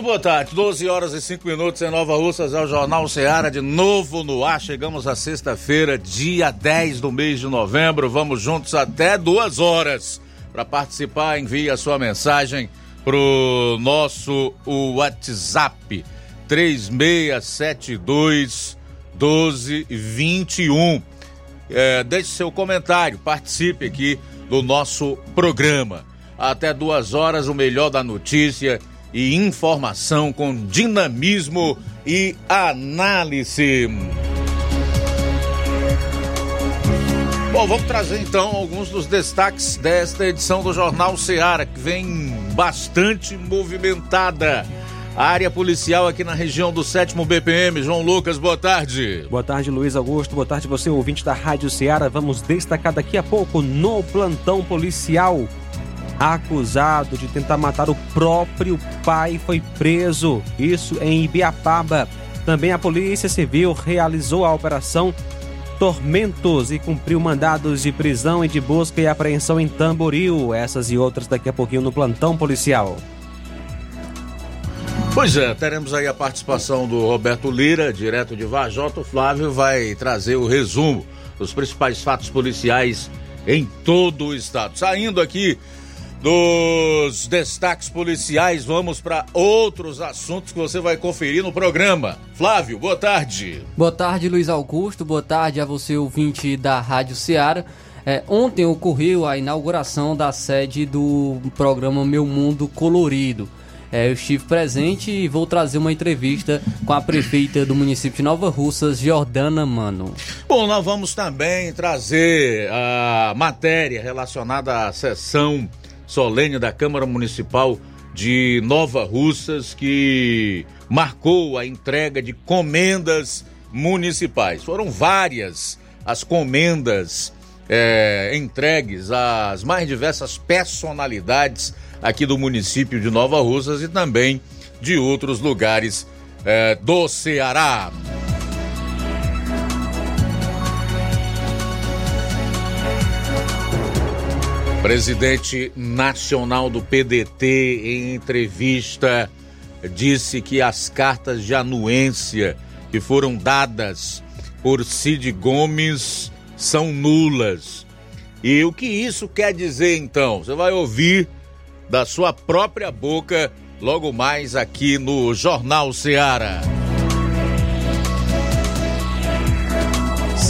Muito boa tarde, 12 horas e 5 minutos em Nova Russas, é o Jornal Ceará de novo no ar. Chegamos à sexta-feira, dia 10 do mês de novembro. Vamos juntos até duas horas. Para participar, envie a sua mensagem pro nosso WhatsApp 3672 1221. É, deixe seu comentário, participe aqui do nosso programa. Até duas horas, o melhor da notícia e informação com dinamismo e análise. Bom, vamos trazer então alguns dos destaques desta edição do Jornal Seara, que vem bastante movimentada. A área policial aqui na região do 7 BPM. João Lucas, boa tarde. Boa tarde, Luiz Augusto. Boa tarde, você, ouvinte da Rádio Ceará. Vamos destacar daqui a pouco no plantão policial acusado de tentar matar o próprio pai, foi preso. Isso em Ibiapaba. Também a Polícia Civil realizou a operação Tormentos e cumpriu mandados de prisão e de busca e apreensão em Tamboril. Essas e outras daqui a pouquinho no plantão policial. Pois é, teremos aí a participação do Roberto Lira, direto de Vajota. O Flávio vai trazer o resumo dos principais fatos policiais em todo o estado. Saindo aqui dos destaques policiais, vamos para outros assuntos que você vai conferir no programa. Flávio, boa tarde. Boa tarde, Luiz Augusto. Boa tarde a você, ouvinte da Rádio Ceará. É, ontem ocorreu a inauguração da sede do programa Meu Mundo Colorido. É, eu estive presente e vou trazer uma entrevista com a prefeita do município de Nova Russas, Jordana Mano. Bom, nós vamos também trazer a matéria relacionada à sessão solene da Câmara Municipal de Nova Russas, que marcou a entrega de comendas municipais. Foram várias as comendas é, entregues às mais diversas personalidades aqui do município de Nova Russas e também de outros lugares é, do Ceará. Presidente nacional do PDT, em entrevista, disse que as cartas de anuência que foram dadas por Cid Gomes são nulas. E o que isso quer dizer então? Você vai ouvir da sua própria boca logo mais aqui no Jornal Ceará.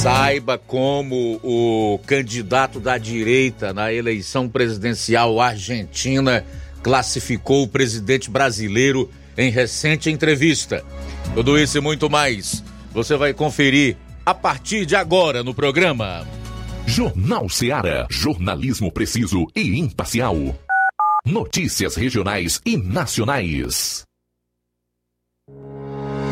Saiba como o candidato da direita na eleição presidencial argentina classificou o presidente brasileiro em recente entrevista. Tudo isso e muito mais você vai conferir a partir de agora no programa. Jornal Ceará, jornalismo preciso e imparcial. Notícias regionais e nacionais.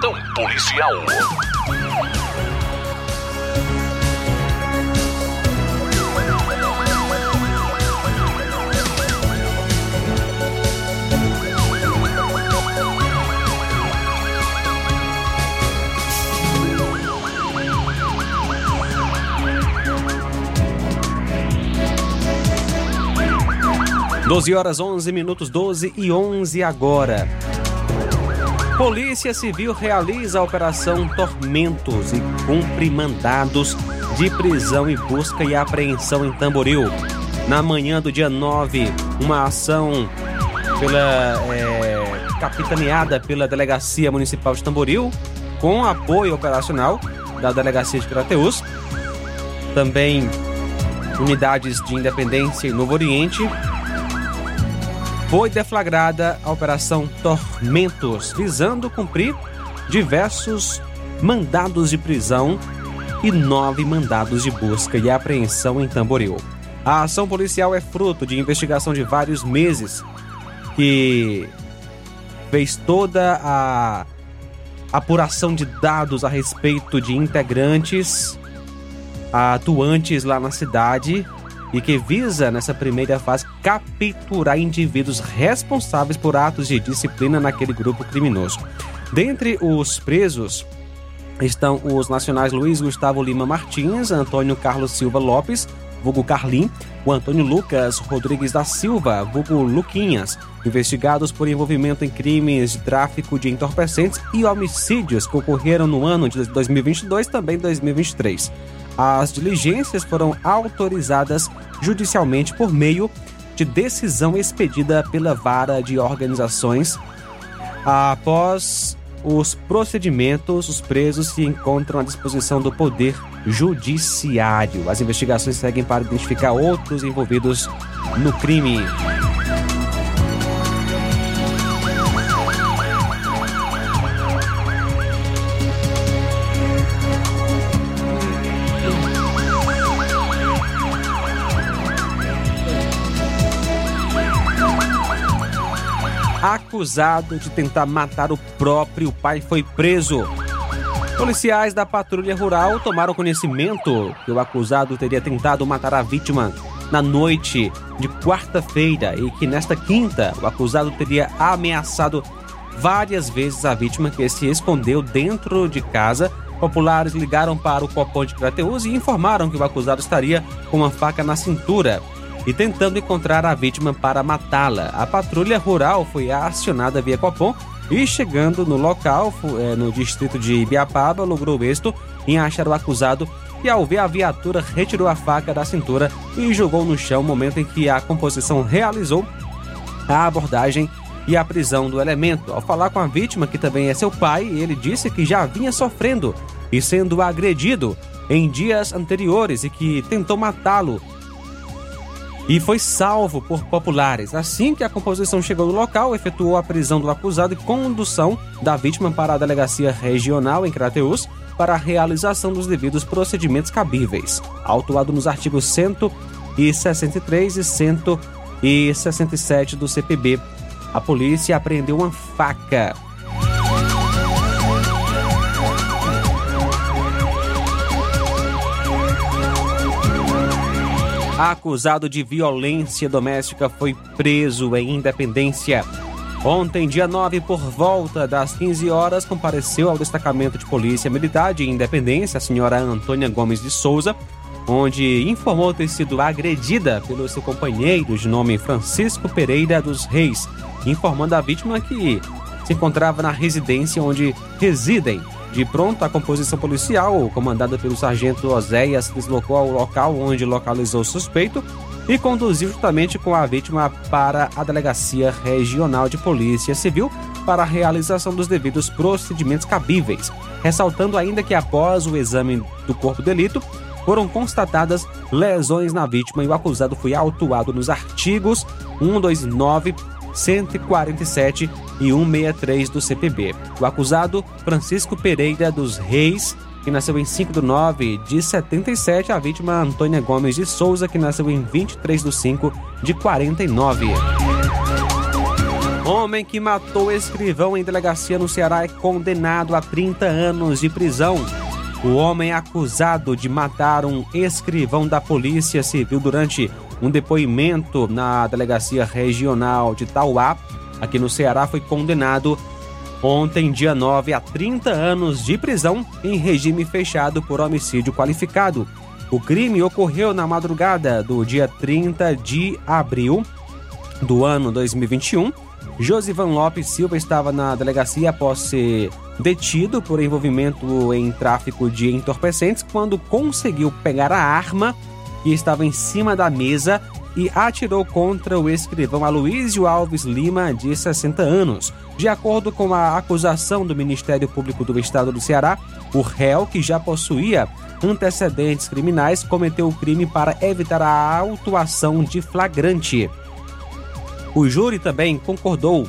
policial. Doze horas 11 minutos 12 e 11 agora. Polícia Civil realiza a Operação Tormentos e cumpre mandados de prisão e busca e apreensão em Tamboril. Na manhã do dia 9, uma ação pela é, capitaneada pela Delegacia Municipal de Tamboril, com apoio operacional da Delegacia de Crateus, também unidades de Independência e Novo Oriente, foi deflagrada a Operação Tormentos, visando cumprir diversos mandados de prisão e nove mandados de busca e apreensão em Tamboril. A ação policial é fruto de investigação de vários meses que fez toda a apuração de dados a respeito de integrantes atuantes lá na cidade e que visa, nessa primeira fase, capturar indivíduos responsáveis por atos de disciplina naquele grupo criminoso. Dentre os presos estão os nacionais Luiz Gustavo Lima Martins, Antônio Carlos Silva Lopes, vulgo Carlim, o Antônio Lucas Rodrigues da Silva, vulgo Luquinhas, investigados por envolvimento em crimes de tráfico de entorpecentes e homicídios que ocorreram no ano de 2022 também 2023. As diligências foram autorizadas judicialmente por meio de decisão expedida pela Vara de Organizações. Após os procedimentos, os presos se encontram à disposição do Poder Judiciário. As investigações seguem para identificar outros envolvidos no crime. Acusado de tentar matar o próprio pai, foi preso. Policiais da patrulha rural tomaram conhecimento que o acusado teria tentado matar a vítima na noite de quarta-feira e que nesta quinta o acusado teria ameaçado várias vezes a vítima que se escondeu dentro de casa. Populares ligaram para o Copom de Crateus e informaram que o acusado estaria com uma faca na cintura e tentando encontrar a vítima para matá-la. A patrulha rural foi acionada via Copom e chegando no local, é, no distrito de Ibiapaba, logrou êxito em achar o acusado e ao ver a viatura retirou a faca da cintura e jogou no chão, momento em que a composição realizou a abordagem e a prisão do elemento. Ao falar com a vítima, que também é seu pai, ele disse que já vinha sofrendo e sendo agredido em dias anteriores e que tentou matá-lo e foi salvo por populares. Assim que a composição chegou no local, efetuou a prisão do acusado e condução da vítima para a delegacia regional em Crateus, para a realização dos devidos procedimentos cabíveis, autuado nos artigos 163 e 167 do CPB. A polícia apreendeu uma faca. Acusado de violência doméstica foi preso em Independência. Ontem, dia 9, por volta das 15 horas, compareceu ao destacamento de polícia militar de Independência a senhora Antônia Gomes de Souza, onde informou ter sido agredida pelo seu companheiro de nome Francisco Pereira dos Reis, informando a vítima que se encontrava na residência onde residem de pronto, a composição policial, comandada pelo sargento Oséias, se deslocou ao local onde localizou o suspeito e conduziu juntamente com a vítima para a Delegacia Regional de Polícia Civil para a realização dos devidos procedimentos cabíveis, ressaltando ainda que após o exame do corpo de delito, foram constatadas lesões na vítima e o acusado foi autuado nos artigos 129 147 e 163 do CPB. O acusado, Francisco Pereira dos Reis, que nasceu em 5 de 9 de 77, a vítima Antônia Gomes de Souza, que nasceu em 23 de 5 de 49. Homem que matou escrivão em delegacia no Ceará é condenado a 30 anos de prisão. O homem acusado de matar um escrivão da Polícia Civil durante um depoimento na Delegacia Regional de Tauá, aqui no Ceará, foi condenado ontem, dia 9, a 30 anos de prisão em regime fechado por homicídio qualificado. O crime ocorreu na madrugada do dia 30 de abril do ano 2021. Josivan Lopes Silva estava na delegacia após ser detido por envolvimento em tráfico de entorpecentes quando conseguiu pegar a arma que estava em cima da mesa e atirou contra o escrivão Aloysio Alves Lima, de 60 anos. De acordo com a acusação do Ministério Público do Estado do Ceará, o réu, que já possuía antecedentes criminais, cometeu o crime para evitar a autuação de flagrante. O júri também concordou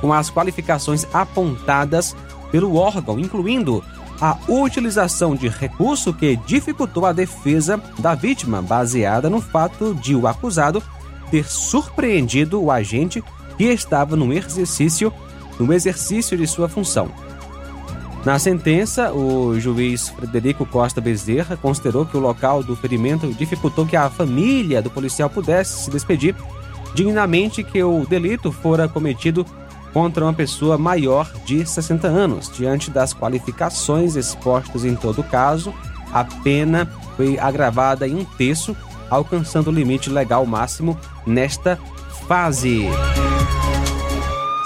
com as qualificações apontadas pelo órgão, incluindo a utilização de recurso que dificultou a defesa da vítima, baseada no fato de o acusado ter surpreendido o agente que estava no exercício, no exercício de sua função. Na sentença, o juiz Frederico Costa Bezerra considerou que o local do ferimento dificultou que a família do policial pudesse se despedir dignamente que o delito fora cometido contra uma pessoa maior de 60 anos. Diante das qualificações expostas em todo caso, a pena foi agravada em um terço, alcançando o limite legal máximo nesta fase.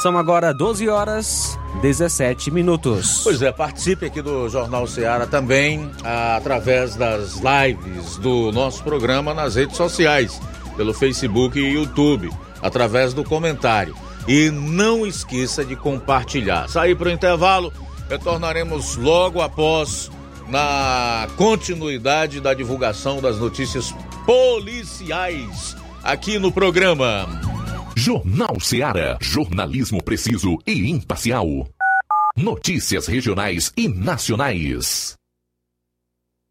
São agora 12 horas 17 minutos. Pois é, participe aqui do Jornal Ceará também através das lives do nosso programa nas redes sociais, pelo Facebook e YouTube, através do comentário. E não esqueça de compartilhar. Sair para o intervalo, retornaremos logo após na continuidade da divulgação das notícias policiais aqui no programa. Jornal Ceará, jornalismo preciso e imparcial. Notícias regionais e nacionais.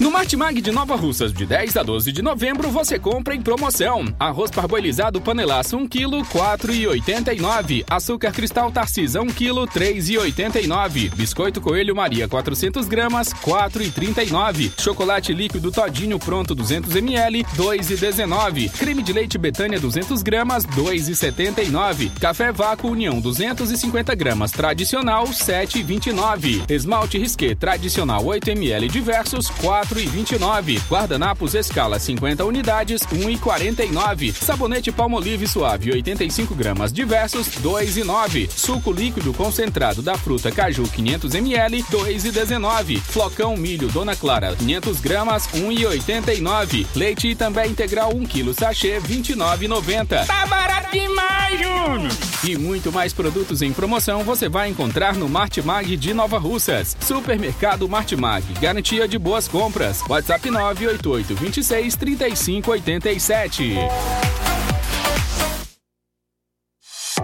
No Martimag de Nova Russas, de 10 a 12 de novembro, você compra em promoção. Arroz parboilizado panelaço 1 kg, 4,89. Açúcar cristal Tarcisa 1 kg, 3,89. Biscoito Coelho Maria 400 gramas, 4,39. Chocolate líquido Todinho pronto 200 ml, 2,19. Creme de leite Betânia 200 gramas, 2,79. Café Vácuo União 250 gramas tradicional, 7,29. Esmalte Risqué tradicional 8 ml diversos, 4 1,29. Guardanapos Escala 50 unidades, 1,49. Sabonete Palmolive Suave 85 gramas diversos, 2,9. Suco líquido concentrado da fruta caju 500 ml, 2,19. Flocão milho Dona Clara 500 gramas, 1,89. Leite também integral 1 kg sachê 29,90. Tá barato demais, Júnior! E muito mais produtos em promoção você vai encontrar no Martimag de Nova Russas. Supermercado Martimag, garantia de boas compras. WhatsApp 988 26 35 87.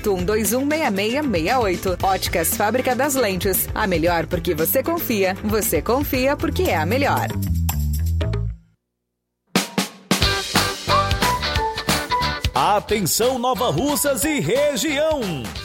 81216668. Óticas Fábrica das Lentes. A melhor porque você confia. Você confia porque é a melhor. Atenção Nova Russas e região.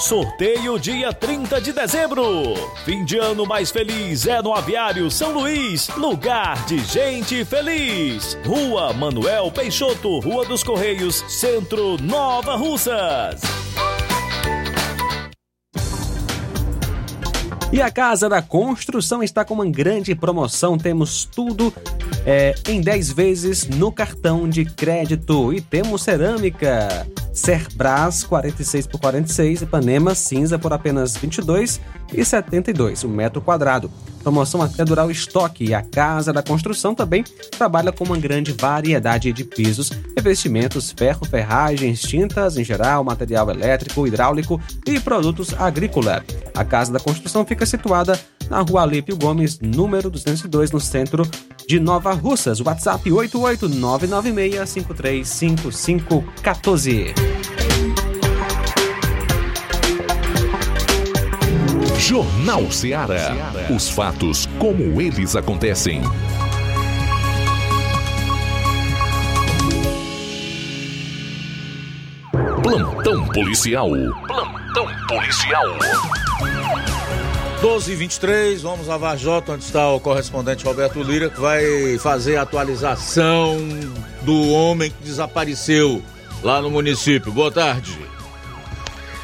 Sorteio dia 30 de dezembro. Fim de ano mais feliz é no Aviário São Luís, lugar de gente feliz. Rua Manuel Peixoto, Rua dos Correios, Centro Nova Russas. E a Casa da Construção está com uma grande promoção. Temos tudo é, em 10 vezes no cartão de crédito. E temos cerâmica. Cerbras 46 por 46, Ipanema cinza por apenas 22 e 72 o metro quadrado. Promoção até durar o estoque e a Casa da Construção também trabalha com uma grande variedade de pisos, revestimentos, ferro, ferragens, tintas em geral, material elétrico, hidráulico e produtos agrícola. A Casa da Construção fica situada na rua Alípio Gomes, número 202, no centro de Nova Russas. WhatsApp 88996535514. Jornal Ceará. Os fatos como eles acontecem. Plantão policial. Plantão policial. 12 e 23 vamos a Vajota, onde está o correspondente Roberto Lira, que vai fazer a atualização do homem que desapareceu lá no município. Boa tarde.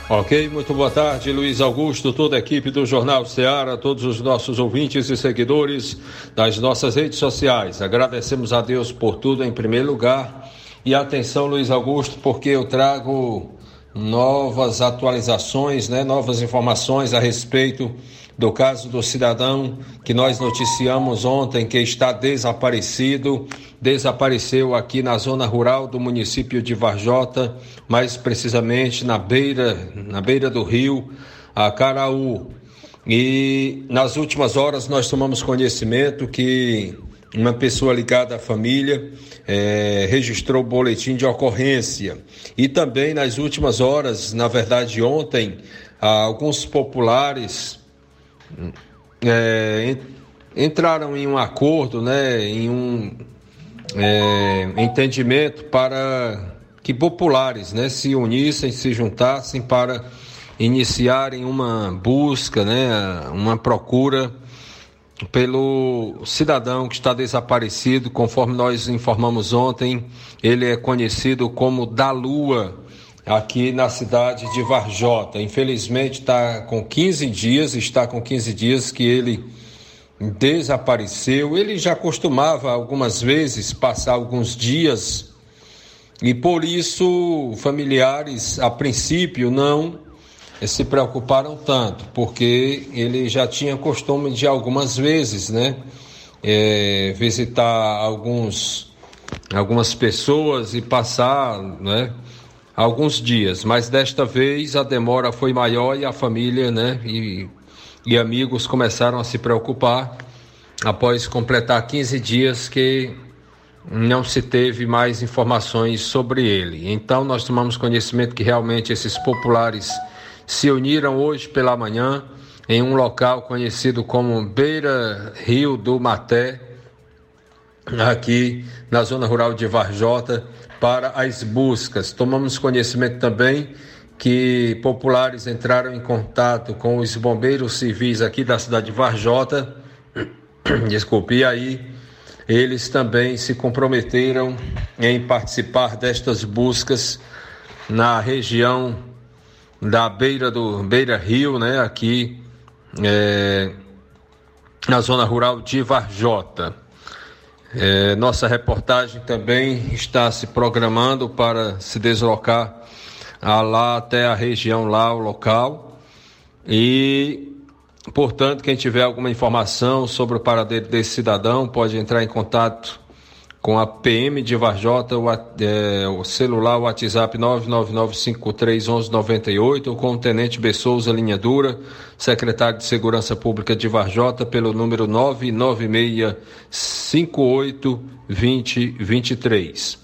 Ok, muito boa tarde, Luiz Augusto, toda a equipe do Jornal Ceará, todos os nossos ouvintes e seguidores das nossas redes sociais. Agradecemos a Deus por tudo em primeiro lugar. E atenção, Luiz Augusto, porque eu trago novas atualizações, né, novas informações a respeito do caso do cidadão que nós noticiamos ontem que está desaparecido, desapareceu aqui na zona rural do município de Varjota, mais precisamente na beira, na beira do rio a Caraú. E nas últimas horas nós tomamos conhecimento que uma pessoa ligada à família é, registrou o boletim de ocorrência. E também nas últimas horas, na verdade ontem, alguns populares é, entraram em um acordo, né, em um é, entendimento para que populares né, se unissem, se juntassem para iniciarem uma busca, né, uma procura pelo cidadão que está desaparecido, conforme nós informamos ontem, ele é conhecido como da Lua, aqui na cidade de Varjota. Infelizmente está com 15 dias, está com 15 dias que ele desapareceu. Ele já costumava algumas vezes passar alguns dias e por isso familiares a princípio não se preocuparam tanto, porque ele já tinha costume de algumas vezes, né, é, visitar alguns algumas pessoas e passar, né, alguns dias. Mas desta vez a demora foi maior e a família, né, e, e amigos começaram a se preocupar após completar 15 dias que não se teve mais informações sobre ele. Então nós tomamos conhecimento que realmente esses populares se uniram hoje pela manhã em um local conhecido como Beira Rio do Maté, aqui na zona rural de Varjota, para as buscas. Tomamos conhecimento também que populares entraram em contato com os bombeiros civis aqui da cidade de Varjota. Desculpe, e aí eles também se comprometeram em participar destas buscas na região da beira do Beira Rio, né, aqui é, na zona rural de Varjota. É, nossa reportagem também está se programando para se deslocar a lá até a região lá, o local. E Portanto, quem tiver alguma informação sobre o paradeiro desse cidadão pode entrar em contato com a PM de Varjota, o, é, o celular, WhatsApp 999531198 ou com o Tenente Bessouza Linha Dura, secretário de Segurança Pública de Varjota, pelo número 996582023.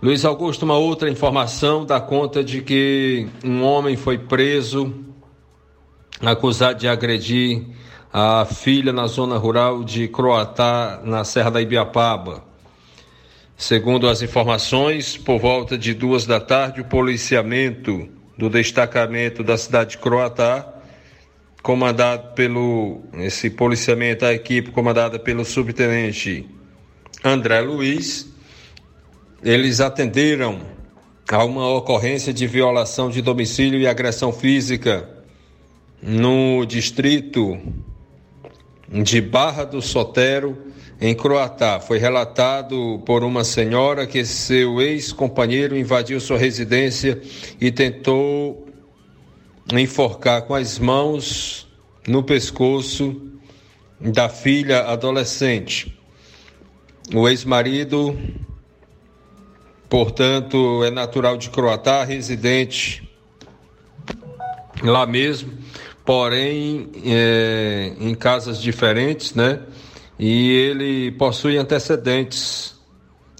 Luiz Augusto, uma outra informação dá conta de que um homem foi preso acusado de agredir a filha na zona rural de Croatá, na Serra da Ibiapaba. Segundo as informações, por volta de duas da tarde, o policiamento do destacamento da cidade de Croatá, comandado pelo esse policiamento, a equipe comandada pelo subtenente André Luiz, eles atenderam a uma ocorrência de violação de domicílio e agressão física no distrito de Barra do Sotero, em Croatá. Foi relatado por uma senhora que seu ex-companheiro invadiu sua residência e tentou enforcar com as mãos no pescoço da filha adolescente. O ex-marido, portanto, é natural de Croatá, residente lá mesmo porém é, em casas diferentes, né? E ele possui antecedentes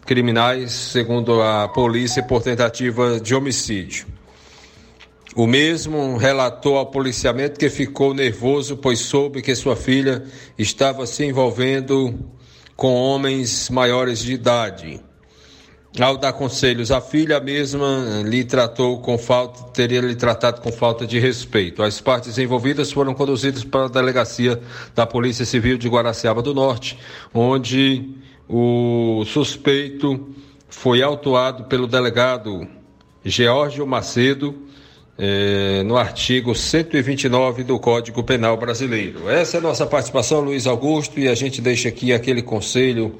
criminais, segundo a polícia, por tentativa de homicídio. O mesmo relatou ao policiamento que ficou nervoso, pois soube que sua filha estava se envolvendo com homens maiores de idade ao dar conselhos à filha, a mesma lhe tratou com falta, teria lhe tratado com falta de respeito. As partes envolvidas foram conduzidas para a delegacia da Polícia Civil de Guaraciaba do Norte, onde o suspeito foi autuado pelo delegado Geórgio Macedo, eh, no artigo 129 do Código Penal Brasileiro. Essa é a nossa participação, Luiz Augusto, e a gente deixa aqui aquele conselho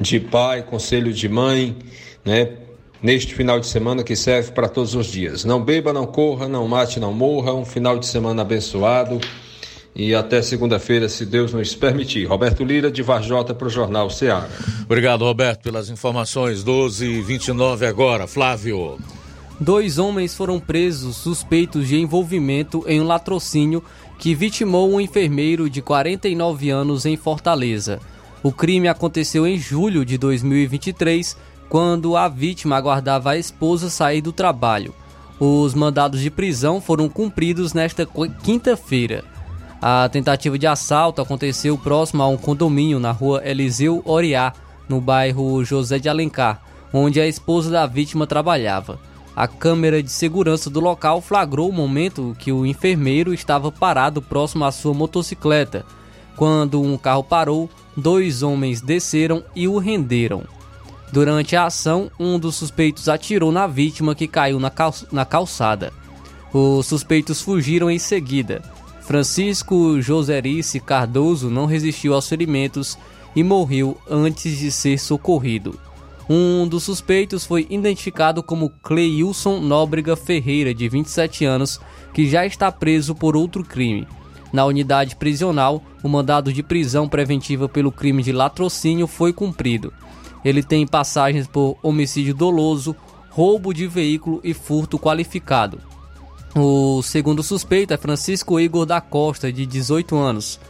de pai, conselho de mãe, né? Neste final de semana que serve para todos os dias. Não beba, não corra, não mate, não morra. Um final de semana abençoado. E até segunda-feira, se Deus nos permitir. Roberto Lira, de Varjota, para o Jornal Ceará. Obrigado, Roberto, pelas informações. 12 e 29 agora. Flávio. Dois homens foram presos suspeitos de envolvimento em um latrocínio que vitimou um enfermeiro de 49 anos em Fortaleza. O crime aconteceu em julho de 2023, quando a vítima aguardava a esposa sair do trabalho. Os mandados de prisão foram cumpridos nesta quinta-feira. A tentativa de assalto aconteceu próximo a um condomínio na rua Eliseu Oriá, no bairro José de Alencar, onde a esposa da vítima trabalhava. A câmera de segurança do local flagrou o momento que o enfermeiro estava parado próximo à sua motocicleta Quando um carro parou, dois homens desceram e o renderam. Durante a ação, um dos suspeitos atirou na vítima que caiu na, cal na calçada. Os suspeitos fugiram em seguida. Francisco Joserice Cardoso não resistiu aos ferimentos e morreu antes de ser socorrido. Um dos suspeitos foi identificado como Cleilson Nóbrega Ferreira, de 27 anos, que já está preso por outro crime. Na unidade prisional, o mandado de prisão preventiva pelo crime de latrocínio foi cumprido. Ele tem passagens por homicídio doloso, roubo de veículo e furto qualificado. O segundo suspeito é Francisco Igor da Costa, de 18 anos.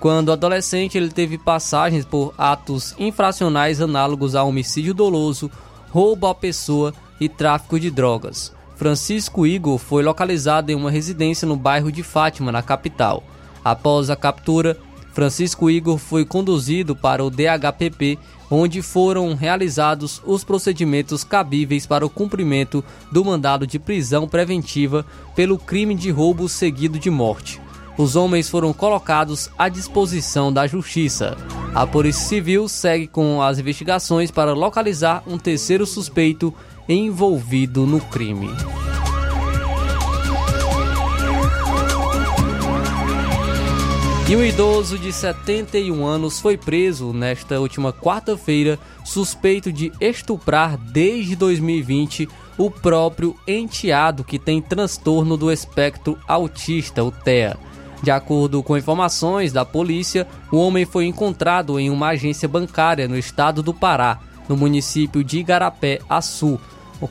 Quando adolescente, ele teve passagens por atos infracionais análogos a homicídio doloso, roubo à pessoa e tráfico de drogas. Francisco Igor foi localizado em uma residência no bairro de Fátima, na capital. Após a captura, Francisco Igor foi conduzido para o DHPP, onde foram realizados os procedimentos cabíveis para o cumprimento do mandado de prisão preventiva pelo crime de roubo seguido de morte. Os homens foram colocados à disposição da justiça. A Polícia Civil segue com as investigações para localizar um terceiro suspeito envolvido no crime. E um idoso de 71 anos foi preso nesta última quarta-feira, suspeito de estuprar desde 2020 o próprio enteado que tem transtorno do espectro autista, o TEA. De acordo com informações da polícia, o homem foi encontrado em uma agência bancária no estado do Pará, no município de Igarapé, Açu,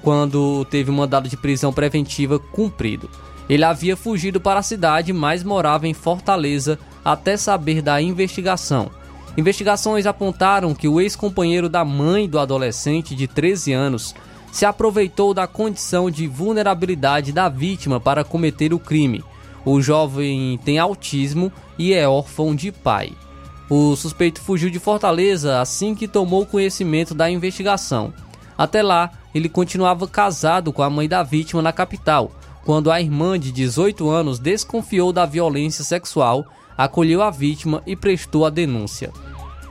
quando teve um mandado de prisão preventiva cumprido. Ele havia fugido para a cidade, mas morava em Fortaleza até saber da investigação. Investigações apontaram que o ex-companheiro da mãe do adolescente de 13 anos se aproveitou da condição de vulnerabilidade da vítima para cometer o crime. O jovem tem autismo e é órfão de pai. O suspeito fugiu de Fortaleza assim que tomou conhecimento da investigação. Até lá, ele continuava casado com a mãe da vítima na capital, quando a irmã de 18 anos desconfiou da violência sexual acolheu a vítima e prestou a denúncia.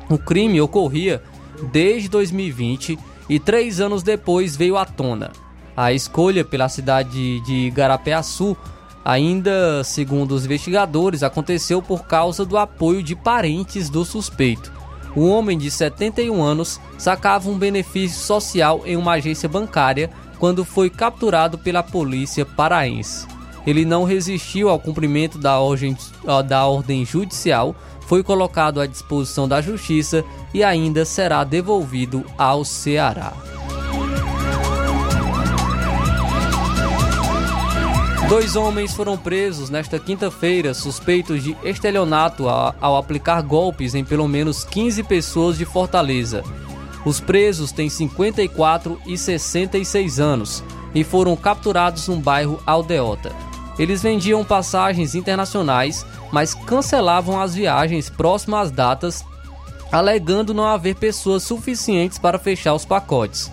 O crime ocorria desde 2020 e três anos depois veio à tona. A escolha pela cidade de Garapé-Açu, ainda segundo os investigadores, aconteceu por causa do apoio de parentes do suspeito. O homem de 71 anos sacava um benefício social em uma agência bancária quando foi capturado pela polícia paraense ele não resistiu ao cumprimento da ordem, da ordem judicial, foi colocado à disposição da justiça e ainda será devolvido ao Ceará. Dois homens foram presos nesta quinta-feira suspeitos de estelionato ao aplicar golpes em pelo menos 15 pessoas de Fortaleza. Os presos têm 54 e 66 anos e foram capturados no bairro Aldeota. Eles vendiam passagens internacionais, mas cancelavam as viagens próximas às datas, alegando não haver pessoas suficientes para fechar os pacotes.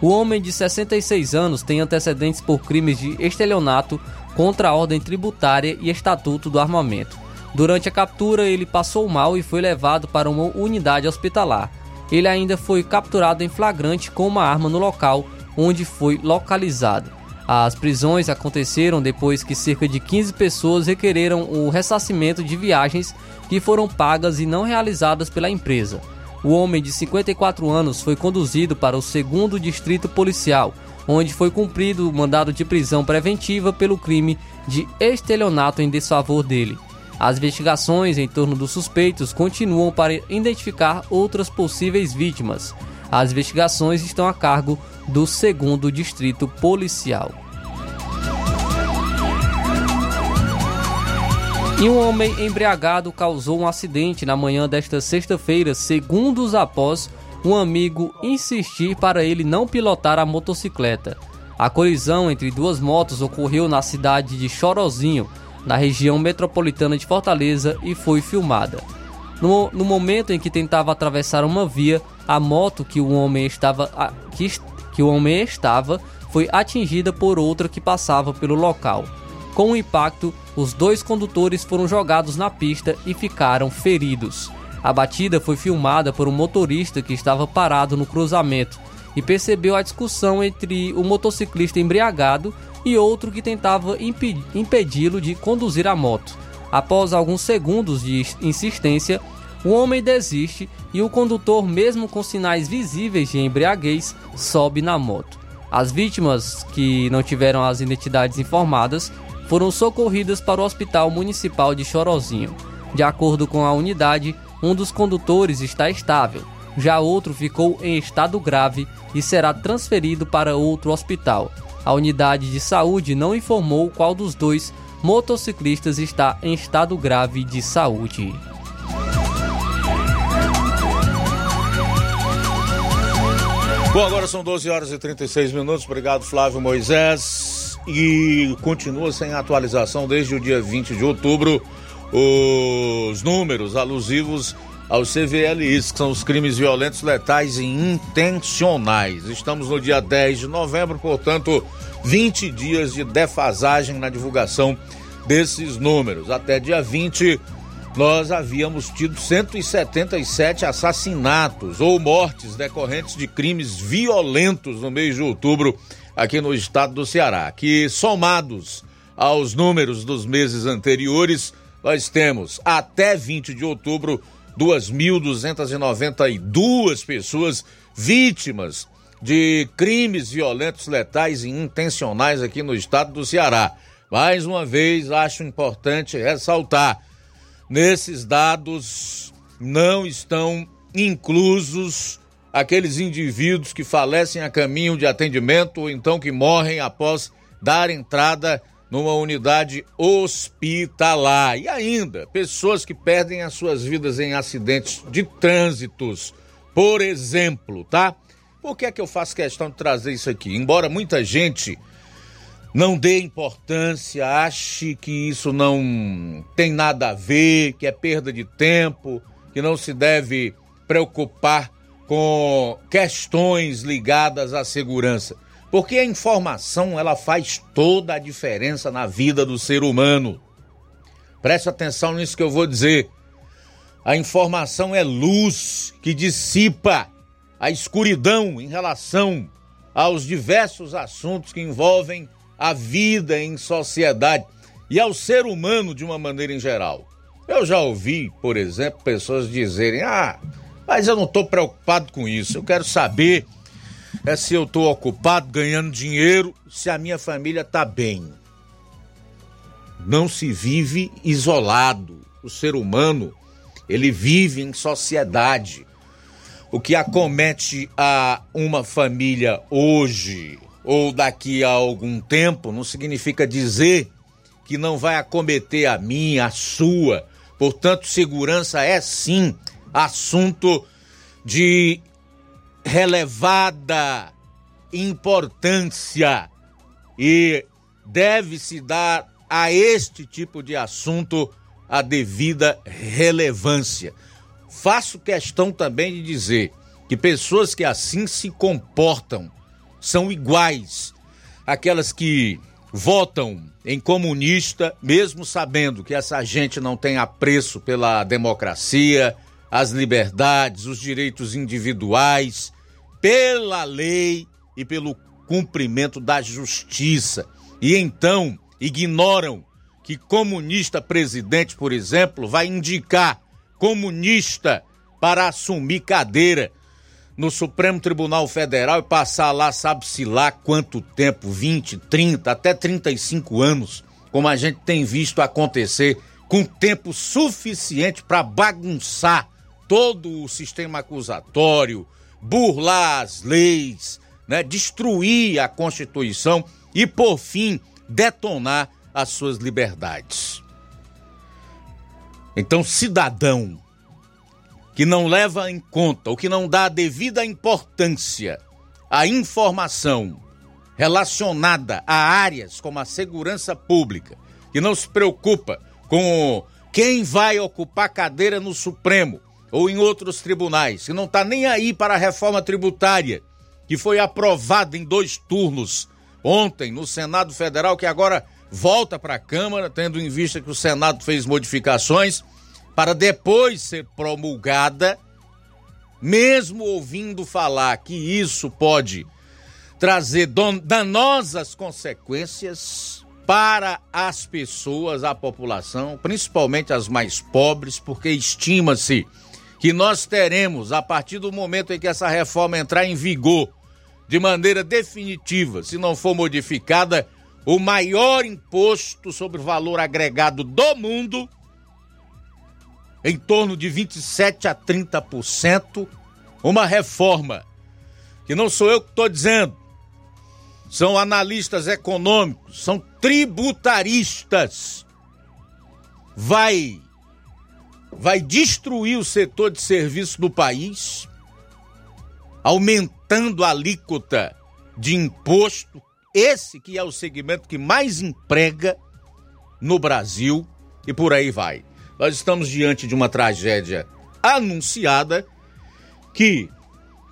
O homem de 66 anos tem antecedentes por crimes de estelionato contra a ordem tributária e estatuto do armamento. Durante a captura, ele passou mal e foi levado para uma unidade hospitalar. Ele ainda foi capturado em flagrante com uma arma no local onde foi localizado. As prisões aconteceram depois que cerca de 15 pessoas requereram o ressarcimento de viagens que foram pagas e não realizadas pela empresa. O homem de 54 anos foi conduzido para o segundo distrito policial, onde foi cumprido o mandado de prisão preventiva pelo crime de estelionato em desfavor dele. As investigações em torno dos suspeitos continuam para identificar outras possíveis vítimas. As investigações estão a cargo do segundo distrito policial. E um homem embriagado causou um acidente na manhã desta sexta-feira, segundos após um amigo insistir para ele não pilotar a motocicleta. A colisão entre duas motos ocorreu na cidade de Chorozinho, na região metropolitana de Fortaleza, e foi filmada. No, no momento em que tentava atravessar uma via, a moto que o homem estava que, que o homem estava foi atingida por outra que passava pelo local. Com o impacto, os dois condutores foram jogados na pista e ficaram feridos. A batida foi filmada por um motorista que estava parado no cruzamento e percebeu a discussão entre o motociclista embriagado e outro que tentava impedi-lo de conduzir a moto. Após alguns segundos de insistência, o homem desiste e o condutor, mesmo com sinais visíveis de embriaguez, sobe na moto. As vítimas, que não tiveram as identidades informadas, foram socorridas para o Hospital Municipal de Chorozinho. De acordo com a unidade, um dos condutores está estável, já outro ficou em estado grave e será transferido para outro hospital. A unidade de saúde não informou qual dos dois motociclistas está em estado grave de saúde. Bom, agora são 12 horas e 36 minutos. Obrigado, Flávio Moisés. E continua sem atualização desde o dia 20 de outubro os números alusivos aos CVLIs, que são os crimes violentos, letais e intencionais. Estamos no dia 10 de novembro, portanto, 20 dias de defasagem na divulgação desses números. Até dia 20, nós havíamos tido 177 assassinatos ou mortes decorrentes de crimes violentos no mês de outubro aqui no estado do Ceará, que somados aos números dos meses anteriores, nós temos até 20 de outubro 2.292 pessoas vítimas de crimes violentos, letais e intencionais aqui no estado do Ceará. Mais uma vez, acho importante ressaltar: nesses dados não estão inclusos aqueles indivíduos que falecem a caminho de atendimento ou então que morrem após dar entrada numa unidade hospitalar. E ainda, pessoas que perdem as suas vidas em acidentes de trânsitos, por exemplo, tá? Por que é que eu faço questão de trazer isso aqui? Embora muita gente não dê importância, ache que isso não tem nada a ver, que é perda de tempo, que não se deve preocupar com questões ligadas à segurança. Porque a informação ela faz toda a diferença na vida do ser humano. Preste atenção nisso que eu vou dizer. A informação é luz que dissipa a escuridão em relação aos diversos assuntos que envolvem a vida em sociedade e ao ser humano de uma maneira em geral. Eu já ouvi, por exemplo, pessoas dizerem: Ah, mas eu não estou preocupado com isso, eu quero saber é se eu estou ocupado ganhando dinheiro, se a minha família está bem. Não se vive isolado. O ser humano, ele vive em sociedade. O que acomete a uma família hoje ou daqui a algum tempo não significa dizer que não vai acometer a minha, a sua. Portanto, segurança é sim assunto de relevada importância e deve-se dar a este tipo de assunto a devida relevância. Faço questão também de dizer que pessoas que assim se comportam são iguais àquelas que votam em comunista, mesmo sabendo que essa gente não tem apreço pela democracia, as liberdades, os direitos individuais, pela lei e pelo cumprimento da justiça. E então ignoram que comunista presidente, por exemplo, vai indicar comunista para assumir cadeira no Supremo Tribunal Federal e passar lá, sabe-se lá quanto tempo 20, 30, até 35 anos como a gente tem visto acontecer, com tempo suficiente para bagunçar todo o sistema acusatório, burlar as leis, né, destruir a Constituição e, por fim, detonar as suas liberdades. Então, cidadão que não leva em conta ou que não dá a devida importância à informação relacionada a áreas como a segurança pública, que não se preocupa com quem vai ocupar cadeira no Supremo, ou em outros tribunais, que não está nem aí para a reforma tributária, que foi aprovada em dois turnos ontem no Senado Federal, que agora volta para a Câmara, tendo em vista que o Senado fez modificações para depois ser promulgada, mesmo ouvindo falar que isso pode trazer danosas consequências para as pessoas, a população, principalmente as mais pobres, porque estima-se que nós teremos, a partir do momento em que essa reforma entrar em vigor de maneira definitiva, se não for modificada, o maior imposto sobre valor agregado do mundo, em torno de 27 a 30%, uma reforma que não sou eu que estou dizendo, são analistas econômicos, são tributaristas. Vai vai destruir o setor de serviço do país, aumentando a alíquota de imposto, esse que é o segmento que mais emprega no Brasil e por aí vai. Nós estamos diante de uma tragédia anunciada que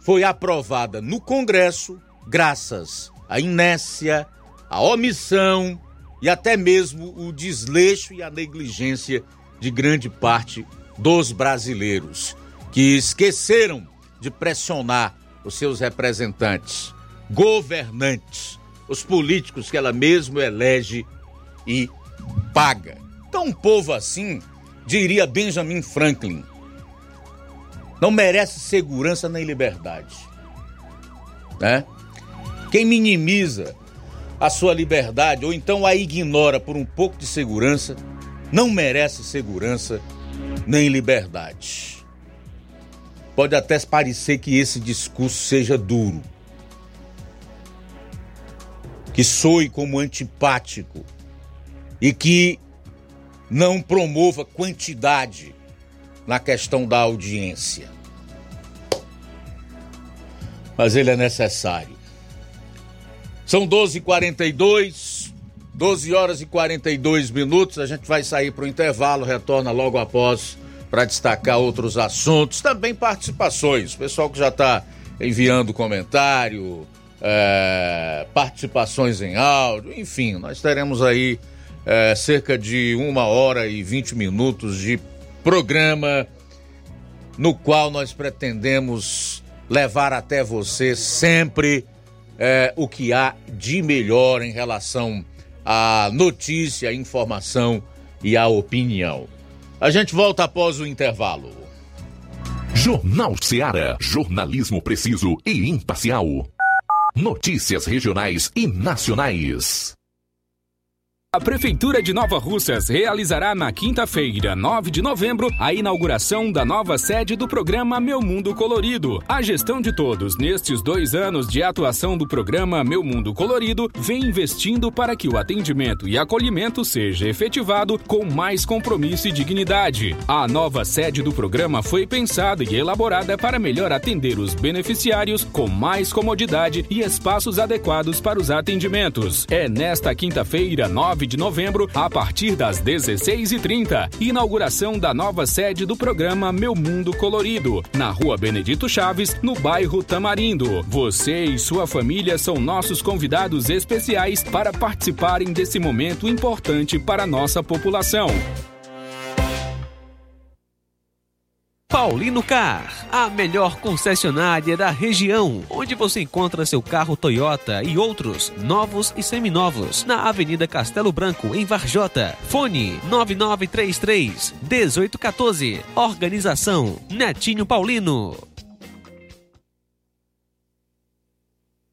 foi aprovada no Congresso graças à inércia, à omissão e até mesmo o desleixo e a negligência de grande parte dos brasileiros, que esqueceram de pressionar os seus representantes, governantes, os políticos que ela mesmo elege e paga. Então, um povo assim, diria Benjamin Franklin, não merece segurança nem liberdade. Né? Quem minimiza a sua liberdade ou então a ignora por um pouco de segurança não merece segurança nem liberdade. Pode até parecer que esse discurso seja duro, que soe como antipático e que não promova quantidade na questão da audiência. Mas ele é necessário. São 12h42. 12 horas e 42 minutos, a gente vai sair para o intervalo, retorna logo após para destacar outros assuntos, também participações. Pessoal que já está enviando comentário, é, participações em áudio, enfim, nós teremos aí é, cerca de uma hora e 20 minutos de programa no qual nós pretendemos levar até você sempre é, o que há de melhor em relação a notícia, a informação e a opinião. A gente volta após o intervalo. Jornal Ceará, jornalismo preciso e imparcial. Notícias regionais e nacionais. A Prefeitura de Nova Russas realizará na quinta-feira, 9 de novembro, a inauguração da nova sede do programa Meu Mundo Colorido. A gestão de todos nestes dois anos de atuação do programa Meu Mundo Colorido vem investindo para que o atendimento e acolhimento seja efetivado com mais compromisso e dignidade. A nova sede do programa foi pensada e elaborada para melhor atender os beneficiários com mais comodidade e espaços adequados para os atendimentos. É nesta quinta-feira, 9 9 de novembro, a partir das 16h30. Inauguração da nova sede do programa Meu Mundo Colorido, na rua Benedito Chaves, no bairro Tamarindo. Você e sua família são nossos convidados especiais para participarem desse momento importante para a nossa população. Paulino Car, a melhor concessionária da região, onde você encontra seu carro Toyota e outros novos e seminovos, na Avenida Castelo Branco, em Varjota. Fone 9933 1814. Organização Netinho Paulino.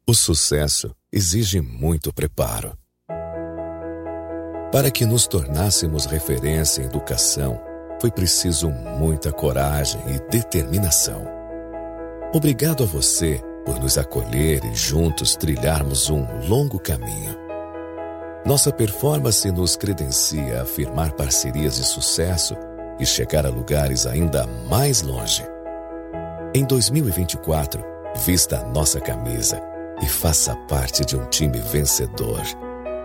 O sucesso exige muito preparo. Para que nos tornássemos referência em educação, foi preciso muita coragem e determinação. Obrigado a você por nos acolher e juntos trilharmos um longo caminho. Nossa performance nos credencia a firmar parcerias de sucesso e chegar a lugares ainda mais longe. Em 2024, vista a nossa camisa e faça parte de um time vencedor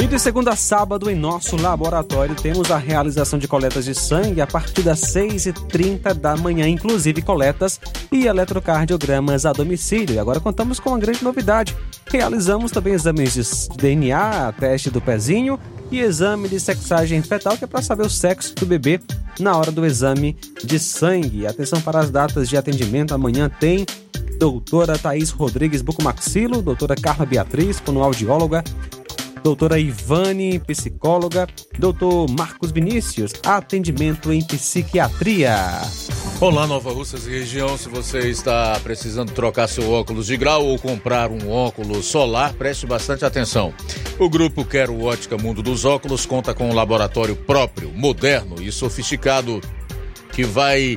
E de segunda a sábado, em nosso laboratório, temos a realização de coletas de sangue a partir das 6h30 da manhã, inclusive coletas e eletrocardiogramas a domicílio. E agora contamos com uma grande novidade. Realizamos também exames de DNA, teste do pezinho e exame de sexagem fetal, que é para saber o sexo do bebê na hora do exame de sangue. Atenção para as datas de atendimento. Amanhã tem doutora Thaís Rodrigues Bucomaxilo, doutora Carla Beatriz, fonoaudióloga, doutora Ivane, psicóloga, doutor Marcos Vinícius, atendimento em psiquiatria. Olá, Nova Russas e região. Se você está precisando trocar seu óculos de grau ou comprar um óculos solar, preste bastante atenção. O grupo Quero Ótica Mundo dos Óculos conta com um laboratório próprio, moderno e sofisticado que vai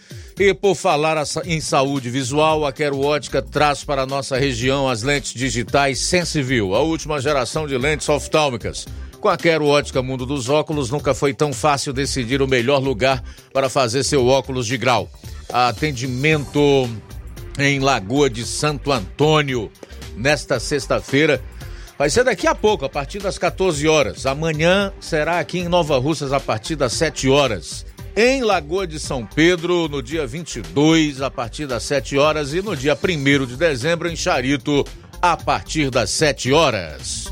E por falar em saúde visual, a Quero Ótica traz para a nossa região as lentes digitais Sensiview, a última geração de lentes oftálmicas. Com a Quero Ótica Mundo dos Óculos, nunca foi tão fácil decidir o melhor lugar para fazer seu óculos de grau. Atendimento em Lagoa de Santo Antônio, nesta sexta-feira. Vai ser daqui a pouco, a partir das 14 horas. Amanhã será aqui em Nova Russas, a partir das 7 horas. Em Lagoa de São Pedro, no dia 22, a partir das 7 horas. E no dia 1 de dezembro, em Charito, a partir das 7 horas.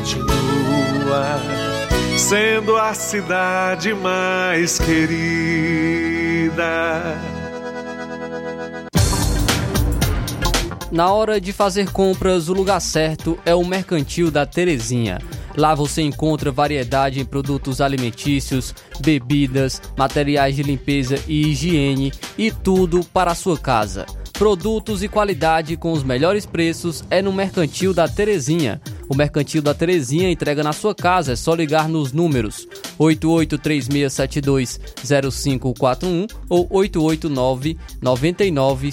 continua sendo a cidade mais querida. Na hora de fazer compras, o lugar certo é o Mercantil da Terezinha. Lá você encontra variedade em produtos alimentícios, bebidas, materiais de limpeza e higiene e tudo para a sua casa. Produtos e qualidade com os melhores preços é no Mercantil da Terezinha. O Mercantil da Terezinha entrega na sua casa, é só ligar nos números 8836720541 ou 889 99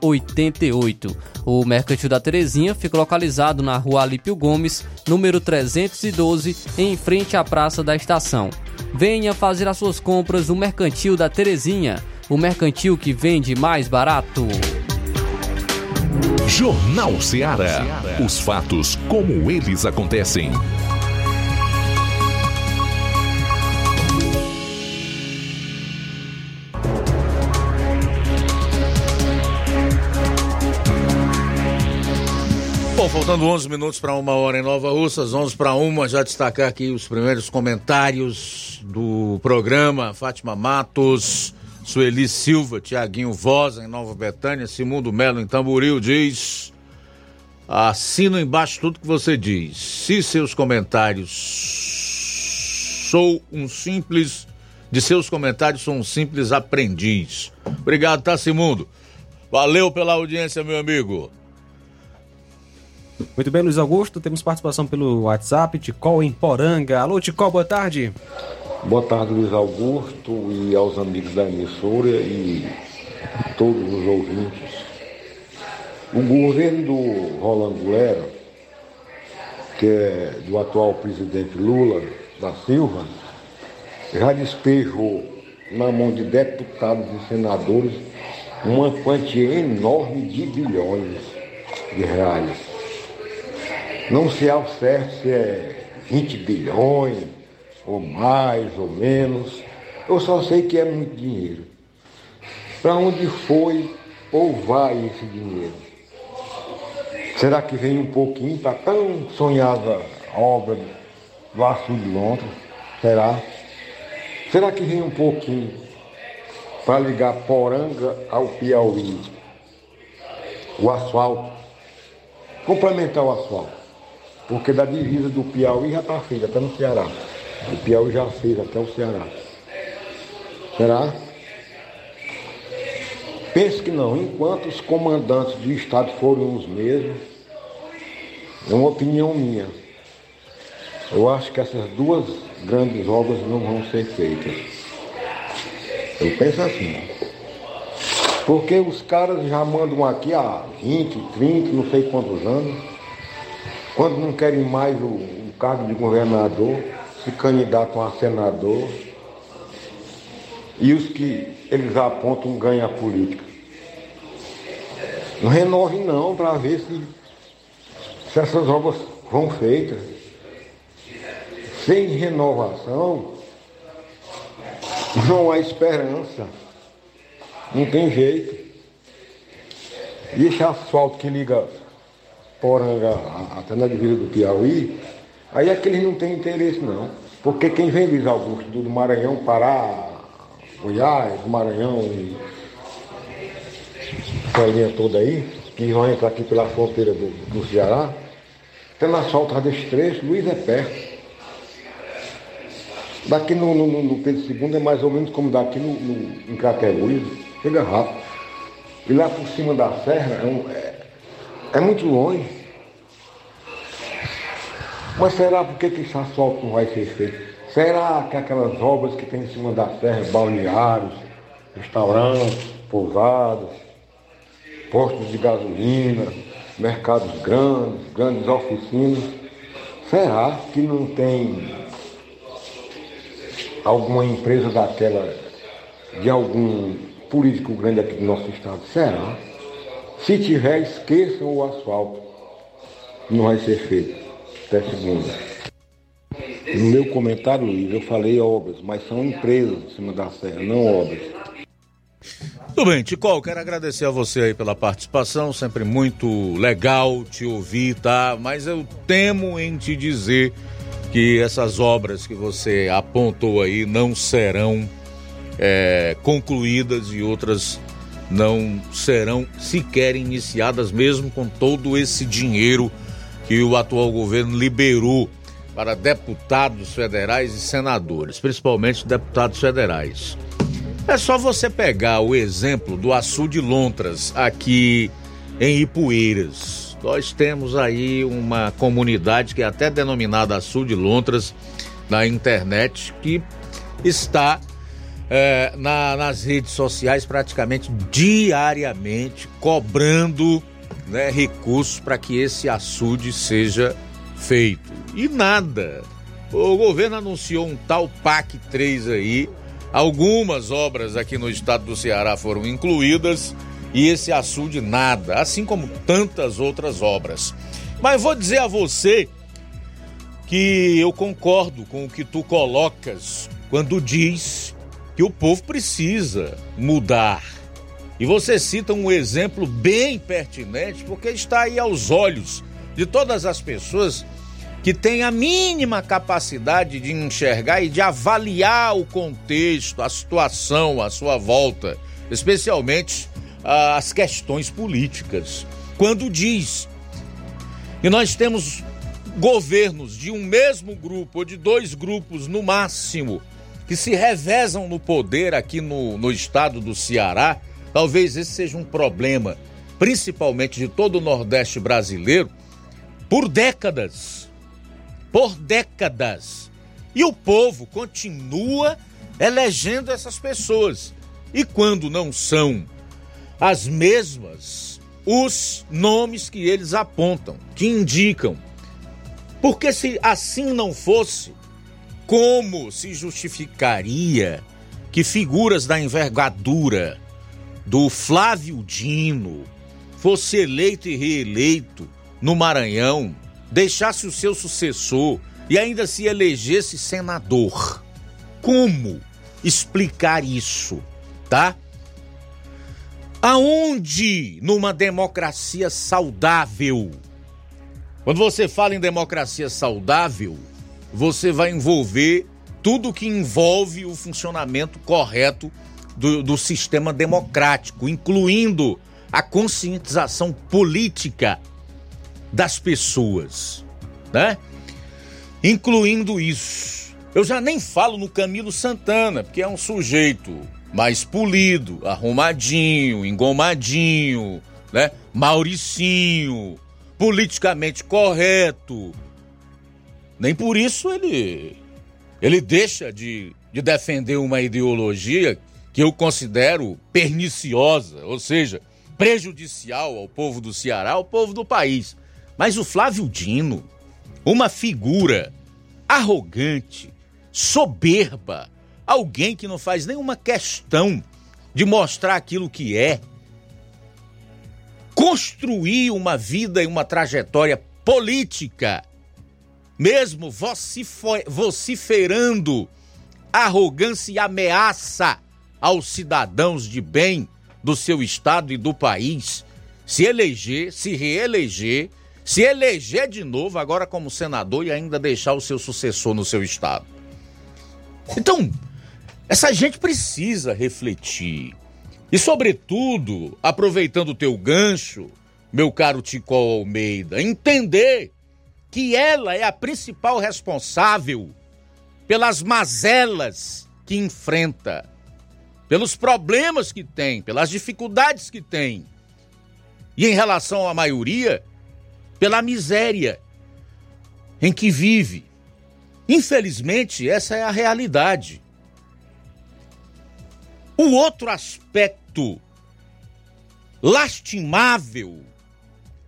88. O Mercantil da Terezinha fica localizado na rua Alípio Gomes, número 312, em frente à Praça da Estação. Venha fazer as suas compras no Mercantil da Terezinha o mercantil que vende mais barato. Jornal Ceará. Os fatos como eles acontecem. Bom, faltando 11 minutos para uma hora em Nova Russas, 11 para uma, já destacar aqui os primeiros comentários do programa. Fátima Matos, Sueli Silva, Tiaguinho Voz, em Nova Betânia, Simundo Melo, em Tamboril, diz. Assino embaixo tudo que você diz. Se seus comentários sou um simples De seus comentários sou um simples aprendiz. Obrigado, Tassimundo. Valeu pela audiência, meu amigo. Muito bem, Luiz Augusto. Temos participação pelo WhatsApp, Ticol em Poranga. Alô, Ticol, boa tarde. Boa tarde, Luiz Augusto, e aos amigos da emissora e todos os ouvintes. O governo do Rolando Lera, que é do atual presidente Lula da Silva, já despejou na mão de deputados e senadores uma quantia enorme de bilhões de reais. Não se ao certo se é 20 bilhões, ou mais, ou menos. Eu só sei que é muito dinheiro. Para onde foi ou vai esse dinheiro? Será que vem um pouquinho para tão sonhada obra do Açude de Londres? Será? Será que vem um pouquinho para ligar Poranga ao Piauí? O asfalto. Complementar o asfalto. Porque da divisa do Piauí já está feita, até no Ceará. O Piauí já fez até o Ceará. Será? Penso que não. Enquanto os comandantes do Estado forem os mesmos, é uma opinião minha. Eu acho que essas duas grandes obras não vão ser feitas. Eu penso assim. Porque os caras já mandam aqui há 20, 30, não sei quantos anos. Quando não querem mais o, o cargo de governador, se candidatam a senador. E os que eles apontam ganha política. Não renove não para ver se, se essas obras vão feitas. Sem renovação, não há esperança. Não tem jeito. E esse asfalto que liga Poranga até na divisa do Piauí, aí é que eles não têm interesse não. Porque quem vem Luiz Augusto do Maranhão, Pará, Goiás, Maranhão e essa linha toda aí, que vão entrar aqui pela fronteira do, do Ceará, tendo asfalto desse trecho, Luiz é perto. Daqui no, no, no Pedro II é mais ou menos como daqui no, no, em Crateús, chega rápido. E lá por cima da serra é, um, é, é muito longe. Mas será por que, que esse asfalto não vai ser feito? Será que aquelas obras que tem em cima da serra, balneários, restaurantes, pousadas, postos de gasolina, mercados grandes, grandes oficinas, será que não tem alguma empresa daquela, de algum político grande aqui do nosso estado? Será? Se tiver, esqueçam o asfalto. Não vai ser feito. Até segunda. No meu comentário, Luiz, eu falei obras, mas são empresas em cima da serra, não obras. Tudo bem, Ticol, quero agradecer a você aí pela participação, sempre muito legal te ouvir, tá? Mas eu temo em te dizer que essas obras que você apontou aí não serão é, concluídas e outras não serão sequer iniciadas, mesmo com todo esse dinheiro que o atual governo liberou para deputados federais e senadores, principalmente deputados federais. É só você pegar o exemplo do açude Lontras aqui em Ipueiras. Nós temos aí uma comunidade que é até denominada açude Lontras na internet que está é, na, nas redes sociais praticamente diariamente cobrando né, recursos para que esse açude seja feito. E nada. O governo anunciou um tal PAC 3 aí Algumas obras aqui no estado do Ceará foram incluídas e esse açude nada, assim como tantas outras obras. Mas vou dizer a você que eu concordo com o que tu colocas quando diz que o povo precisa mudar. E você cita um exemplo bem pertinente, porque está aí aos olhos de todas as pessoas que tem a mínima capacidade de enxergar e de avaliar o contexto, a situação à sua volta, especialmente ah, as questões políticas. Quando diz que nós temos governos de um mesmo grupo ou de dois grupos no máximo que se revezam no poder aqui no, no estado do Ceará. Talvez esse seja um problema, principalmente de todo o Nordeste brasileiro, por décadas. Por décadas. E o povo continua elegendo essas pessoas. E quando não são as mesmas, os nomes que eles apontam, que indicam. Porque se assim não fosse, como se justificaria que figuras da envergadura do Flávio Dino fosse eleito e reeleito no Maranhão, deixasse o seu sucessor e ainda se elegesse senador? Como explicar isso, tá? Aonde numa democracia saudável? Quando você fala em democracia saudável, você vai envolver tudo que envolve o funcionamento correto do, do sistema democrático, incluindo a conscientização política das pessoas, né? Incluindo isso. Eu já nem falo no Camilo Santana, porque é um sujeito mais polido, arrumadinho, engomadinho, né? Mauricinho, politicamente correto. Nem por isso ele ele deixa de, de defender uma ideologia que eu considero perniciosa, ou seja, prejudicial ao povo do Ceará, ao povo do país. Mas o Flávio Dino, uma figura arrogante, soberba, Alguém que não faz nenhuma questão de mostrar aquilo que é. Construir uma vida e uma trajetória política, mesmo vociferando arrogância e ameaça aos cidadãos de bem do seu estado e do país, se eleger, se reeleger, se eleger de novo agora como senador e ainda deixar o seu sucessor no seu estado. Então, essa gente precisa refletir. E, sobretudo, aproveitando o teu gancho, meu caro Tico Almeida, entender que ela é a principal responsável pelas mazelas que enfrenta, pelos problemas que tem, pelas dificuldades que tem. E em relação à maioria, pela miséria em que vive. Infelizmente, essa é a realidade. O outro aspecto lastimável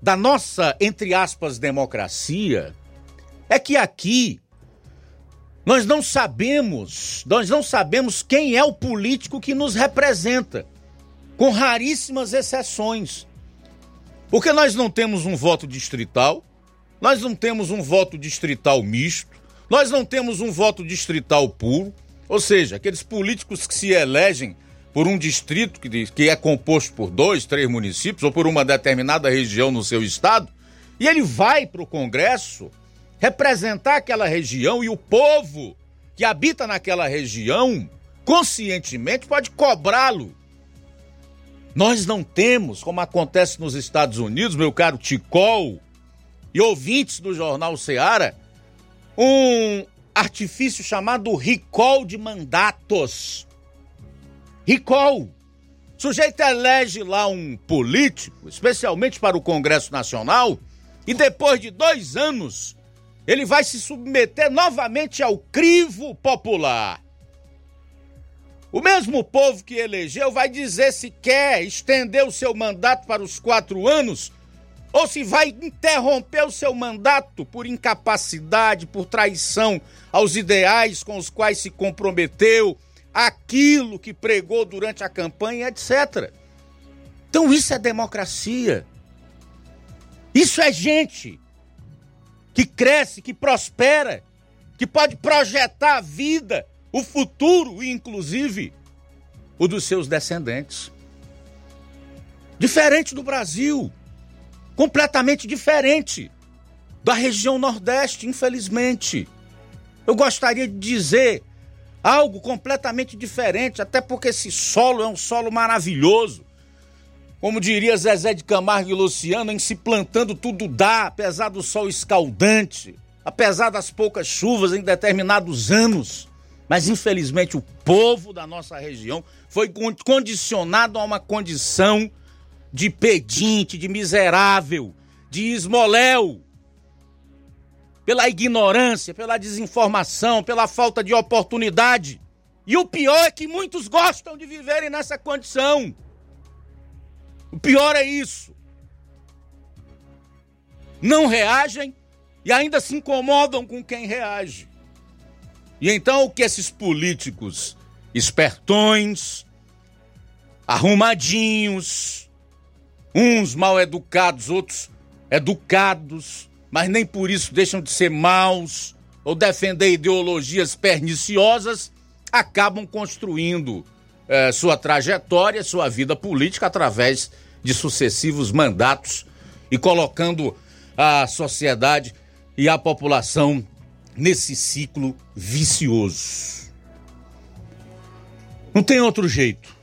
da nossa, entre aspas, democracia é que aqui nós não sabemos, nós não sabemos quem é o político que nos representa, com raríssimas exceções. Porque nós não temos um voto distrital, nós não temos um voto distrital misto, nós não temos um voto distrital puro, ou seja, aqueles políticos que se elegem por um distrito que, é composto por dois, três municípios ou por uma determinada região no seu estado, e ele vai para o Congresso representar aquela região e o povo que habita naquela região, conscientemente, pode cobrá-lo. Nós não temos, como acontece nos Estados Unidos, meu caro Ticol, e ouvintes do Jornal Seara, um artifício chamado recall de mandatos. Recall. O sujeito elege lá um político, especialmente para o Congresso Nacional, e depois de dois anos ele vai se submeter novamente ao crivo popular. O mesmo povo que elegeu vai dizer se quer estender o seu mandato para os quatro anos ou se vai interromper o seu mandato por incapacidade, por traição aos ideais com os quais se comprometeu, aquilo que pregou durante a campanha, etc. Então isso é democracia. Isso é gente que cresce, que prospera, que pode projetar a vida, o futuro inclusive o dos seus descendentes. Diferente do Brasil completamente diferente da região Nordeste, infelizmente. Eu gostaria de dizer algo completamente diferente, até porque esse solo é um solo maravilhoso. Como diria Zezé de Camargo e Luciano, em se plantando tudo dá, apesar do sol escaldante, apesar das poucas chuvas em determinados anos. Mas infelizmente o povo da nossa região foi condicionado a uma condição de pedinte, de miserável, de esmoléu. Pela ignorância, pela desinformação, pela falta de oportunidade. E o pior é que muitos gostam de viverem nessa condição. O pior é isso. Não reagem e ainda se incomodam com quem reage. E então o que esses políticos espertões, arrumadinhos, uns mal educados, outros educados, mas nem por isso deixam de ser maus ou defender ideologias perniciosas, acabam construindo eh, sua trajetória, sua vida política através de sucessivos mandatos e colocando a sociedade e a população nesse ciclo vicioso. Não tem outro jeito.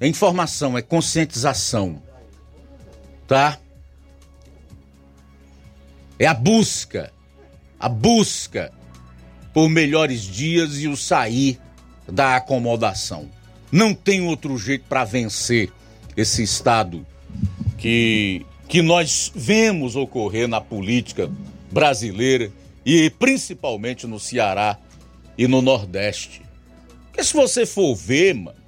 É informação, é conscientização. Tá? É a busca, a busca por melhores dias e o sair da acomodação. Não tem outro jeito para vencer esse estado que que nós vemos ocorrer na política brasileira e principalmente no Ceará e no Nordeste. Porque se você for ver, mano,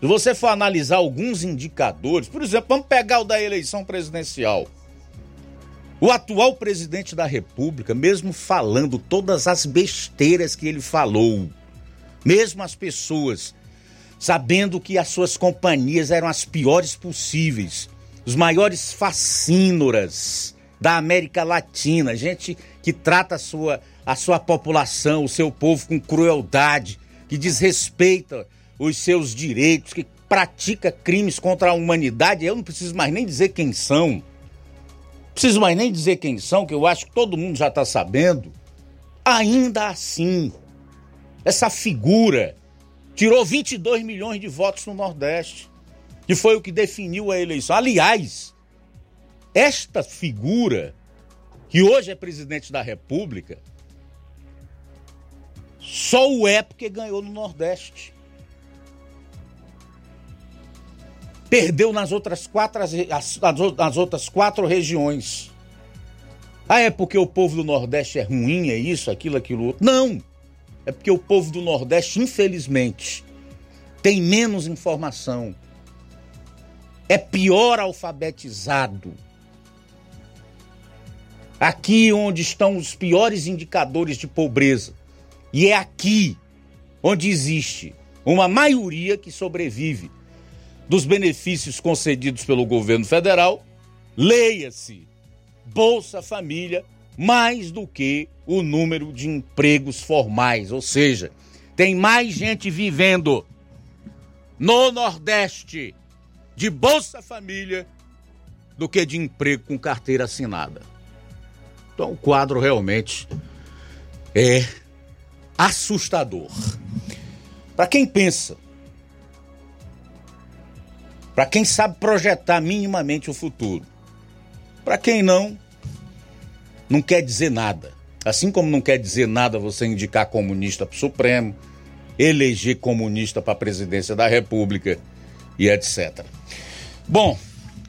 se você for analisar alguns indicadores, por exemplo, vamos pegar o da eleição presidencial. O atual presidente da República, mesmo falando todas as besteiras que ele falou, mesmo as pessoas sabendo que as suas companhias eram as piores possíveis, os maiores fascínoras da América Latina, gente que trata a sua, a sua população, o seu povo com crueldade, que desrespeita os seus direitos, que pratica crimes contra a humanidade. Eu não preciso mais nem dizer quem são. Preciso mais nem dizer quem são, que eu acho que todo mundo já está sabendo. Ainda assim, essa figura tirou 22 milhões de votos no Nordeste, que foi o que definiu a eleição. Aliás, esta figura, que hoje é presidente da República, só o é porque ganhou no Nordeste. Perdeu nas outras quatro, nas outras quatro regiões. Ah, é porque o povo do Nordeste é ruim, é isso, aquilo, aquilo outro. Não! É porque o povo do Nordeste, infelizmente, tem menos informação. É pior alfabetizado. Aqui onde estão os piores indicadores de pobreza. E é aqui onde existe uma maioria que sobrevive dos benefícios concedidos pelo governo federal, leia-se Bolsa Família, mais do que o número de empregos formais, ou seja, tem mais gente vivendo no Nordeste de Bolsa Família do que de emprego com carteira assinada. Então o quadro realmente é assustador. Para quem pensa para quem sabe projetar minimamente o futuro. Para quem não, não quer dizer nada. Assim como não quer dizer nada você indicar comunista para o Supremo, eleger comunista para a presidência da República e etc. Bom,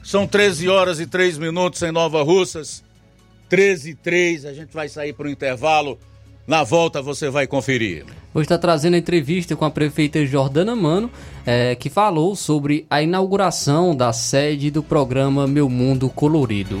são 13 horas e 3 minutos em Nova Russas. 13 e 3, a gente vai sair para o intervalo. Na volta você vai conferir. Hoje está trazendo a entrevista com a prefeita Jordana Mano, é, que falou sobre a inauguração da sede do programa Meu Mundo Colorido.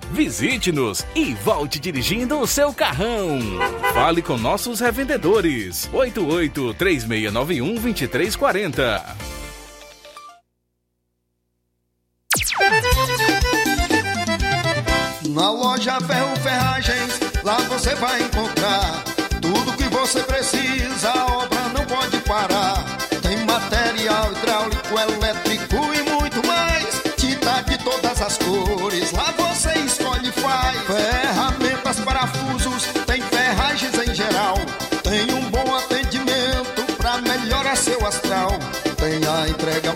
Visite-nos e volte dirigindo o seu carrão. Fale com nossos revendedores. 88 3691 2340. Na loja Ferro Ferragens, lá você vai encontrar tudo que você precisa, a obra não pode parar.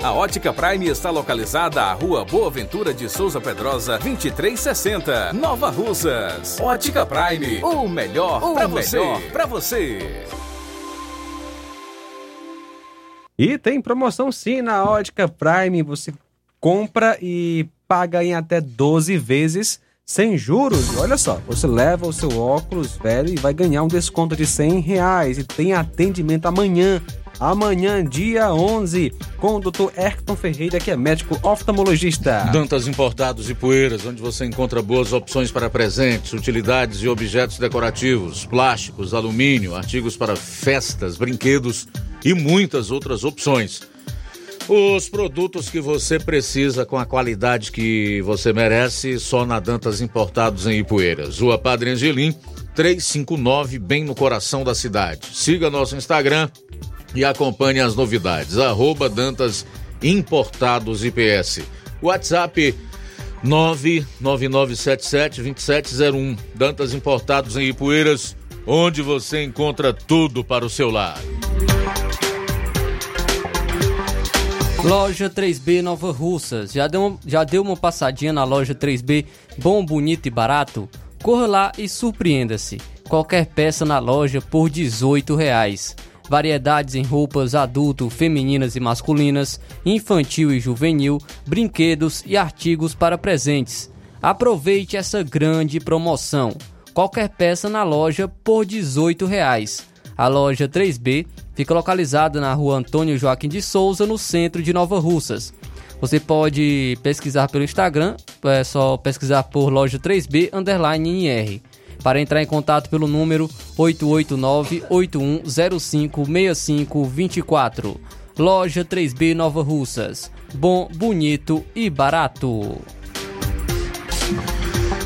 A Ótica Prime está localizada à Rua Boa Ventura de Souza Pedrosa, 2360, Nova Russas. Ótica Prime, o melhor para você. Pra você. E tem promoção sim na Ótica Prime. Você compra e paga em até 12 vezes sem juros. Olha só, você leva o seu óculos velho e vai ganhar um desconto de 100 reais. E tem atendimento amanhã. Amanhã, dia 11, com o Dr. Erton Ferreira, que é médico oftalmologista. Dantas Importados e Poeiras, onde você encontra boas opções para presentes, utilidades e objetos decorativos, plásticos, alumínio, artigos para festas, brinquedos e muitas outras opções. Os produtos que você precisa com a qualidade que você merece, só na Dantas Importados em Ipueiras. Rua Padre Angelim, 359, bem no coração da cidade. Siga nosso Instagram e acompanhe as novidades. Arroba Dantas Importados IPS. WhatsApp 999772701. Dantas Importados em Ipueiras, onde você encontra tudo para o seu lar. Loja 3B Nova Russas. Já deu, uma, já deu uma passadinha na loja 3B bom, bonito e barato? Corra lá e surpreenda-se. Qualquer peça na loja por 18 reais. Variedades em roupas adulto, femininas e masculinas, infantil e juvenil, brinquedos e artigos para presentes. Aproveite essa grande promoção. Qualquer peça na loja por 18 reais. A loja 3B fica localizada na rua Antônio Joaquim de Souza, no centro de Nova Russas. Você pode pesquisar pelo Instagram, é só pesquisar por loja 3B underline NR. Para entrar em contato pelo número 889-8105-6524. Loja 3B Nova Russas. Bom, bonito e barato.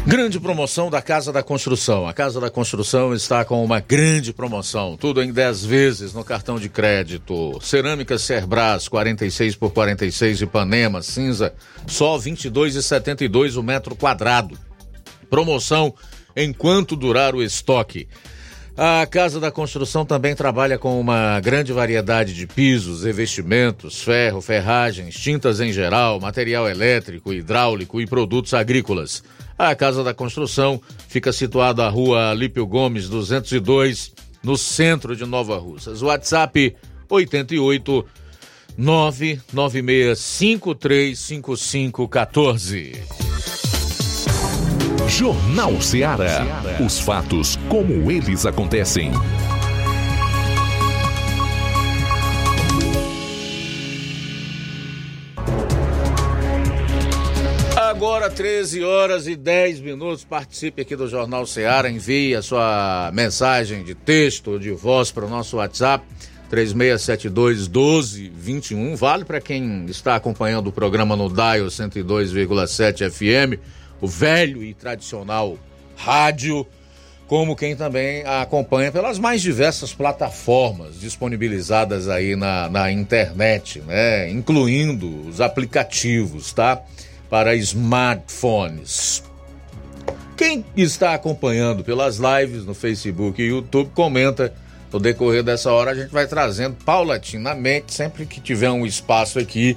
Grande promoção da Casa da Construção. A Casa da Construção está com uma grande promoção. Tudo em 10 vezes no cartão de crédito. Cerâmica Cerbras 46 por 46 Ipanema cinza, só 22,72 o metro quadrado. Promoção enquanto durar o estoque. A Casa da Construção também trabalha com uma grande variedade de pisos, revestimentos, ferro, ferragens, tintas em geral, material elétrico, hidráulico e produtos agrícolas. A Casa da Construção fica situada na rua Lípio Gomes, 202, no centro de Nova Russas. WhatsApp 88 996535514. Jornal Ceará. Os fatos como eles acontecem. Agora 13 horas e 10 minutos. Participe aqui do Jornal Ceará. Envie a sua mensagem de texto ou de voz para o nosso WhatsApp 3672 1221. Vale para quem está acompanhando o programa no Dial 102,7 FM, o velho e tradicional rádio, como quem também a acompanha pelas mais diversas plataformas disponibilizadas aí na, na internet, né? Incluindo os aplicativos, tá? Para smartphones. Quem está acompanhando pelas lives no Facebook e YouTube, comenta no decorrer dessa hora. A gente vai trazendo paulatinamente, sempre que tiver um espaço aqui,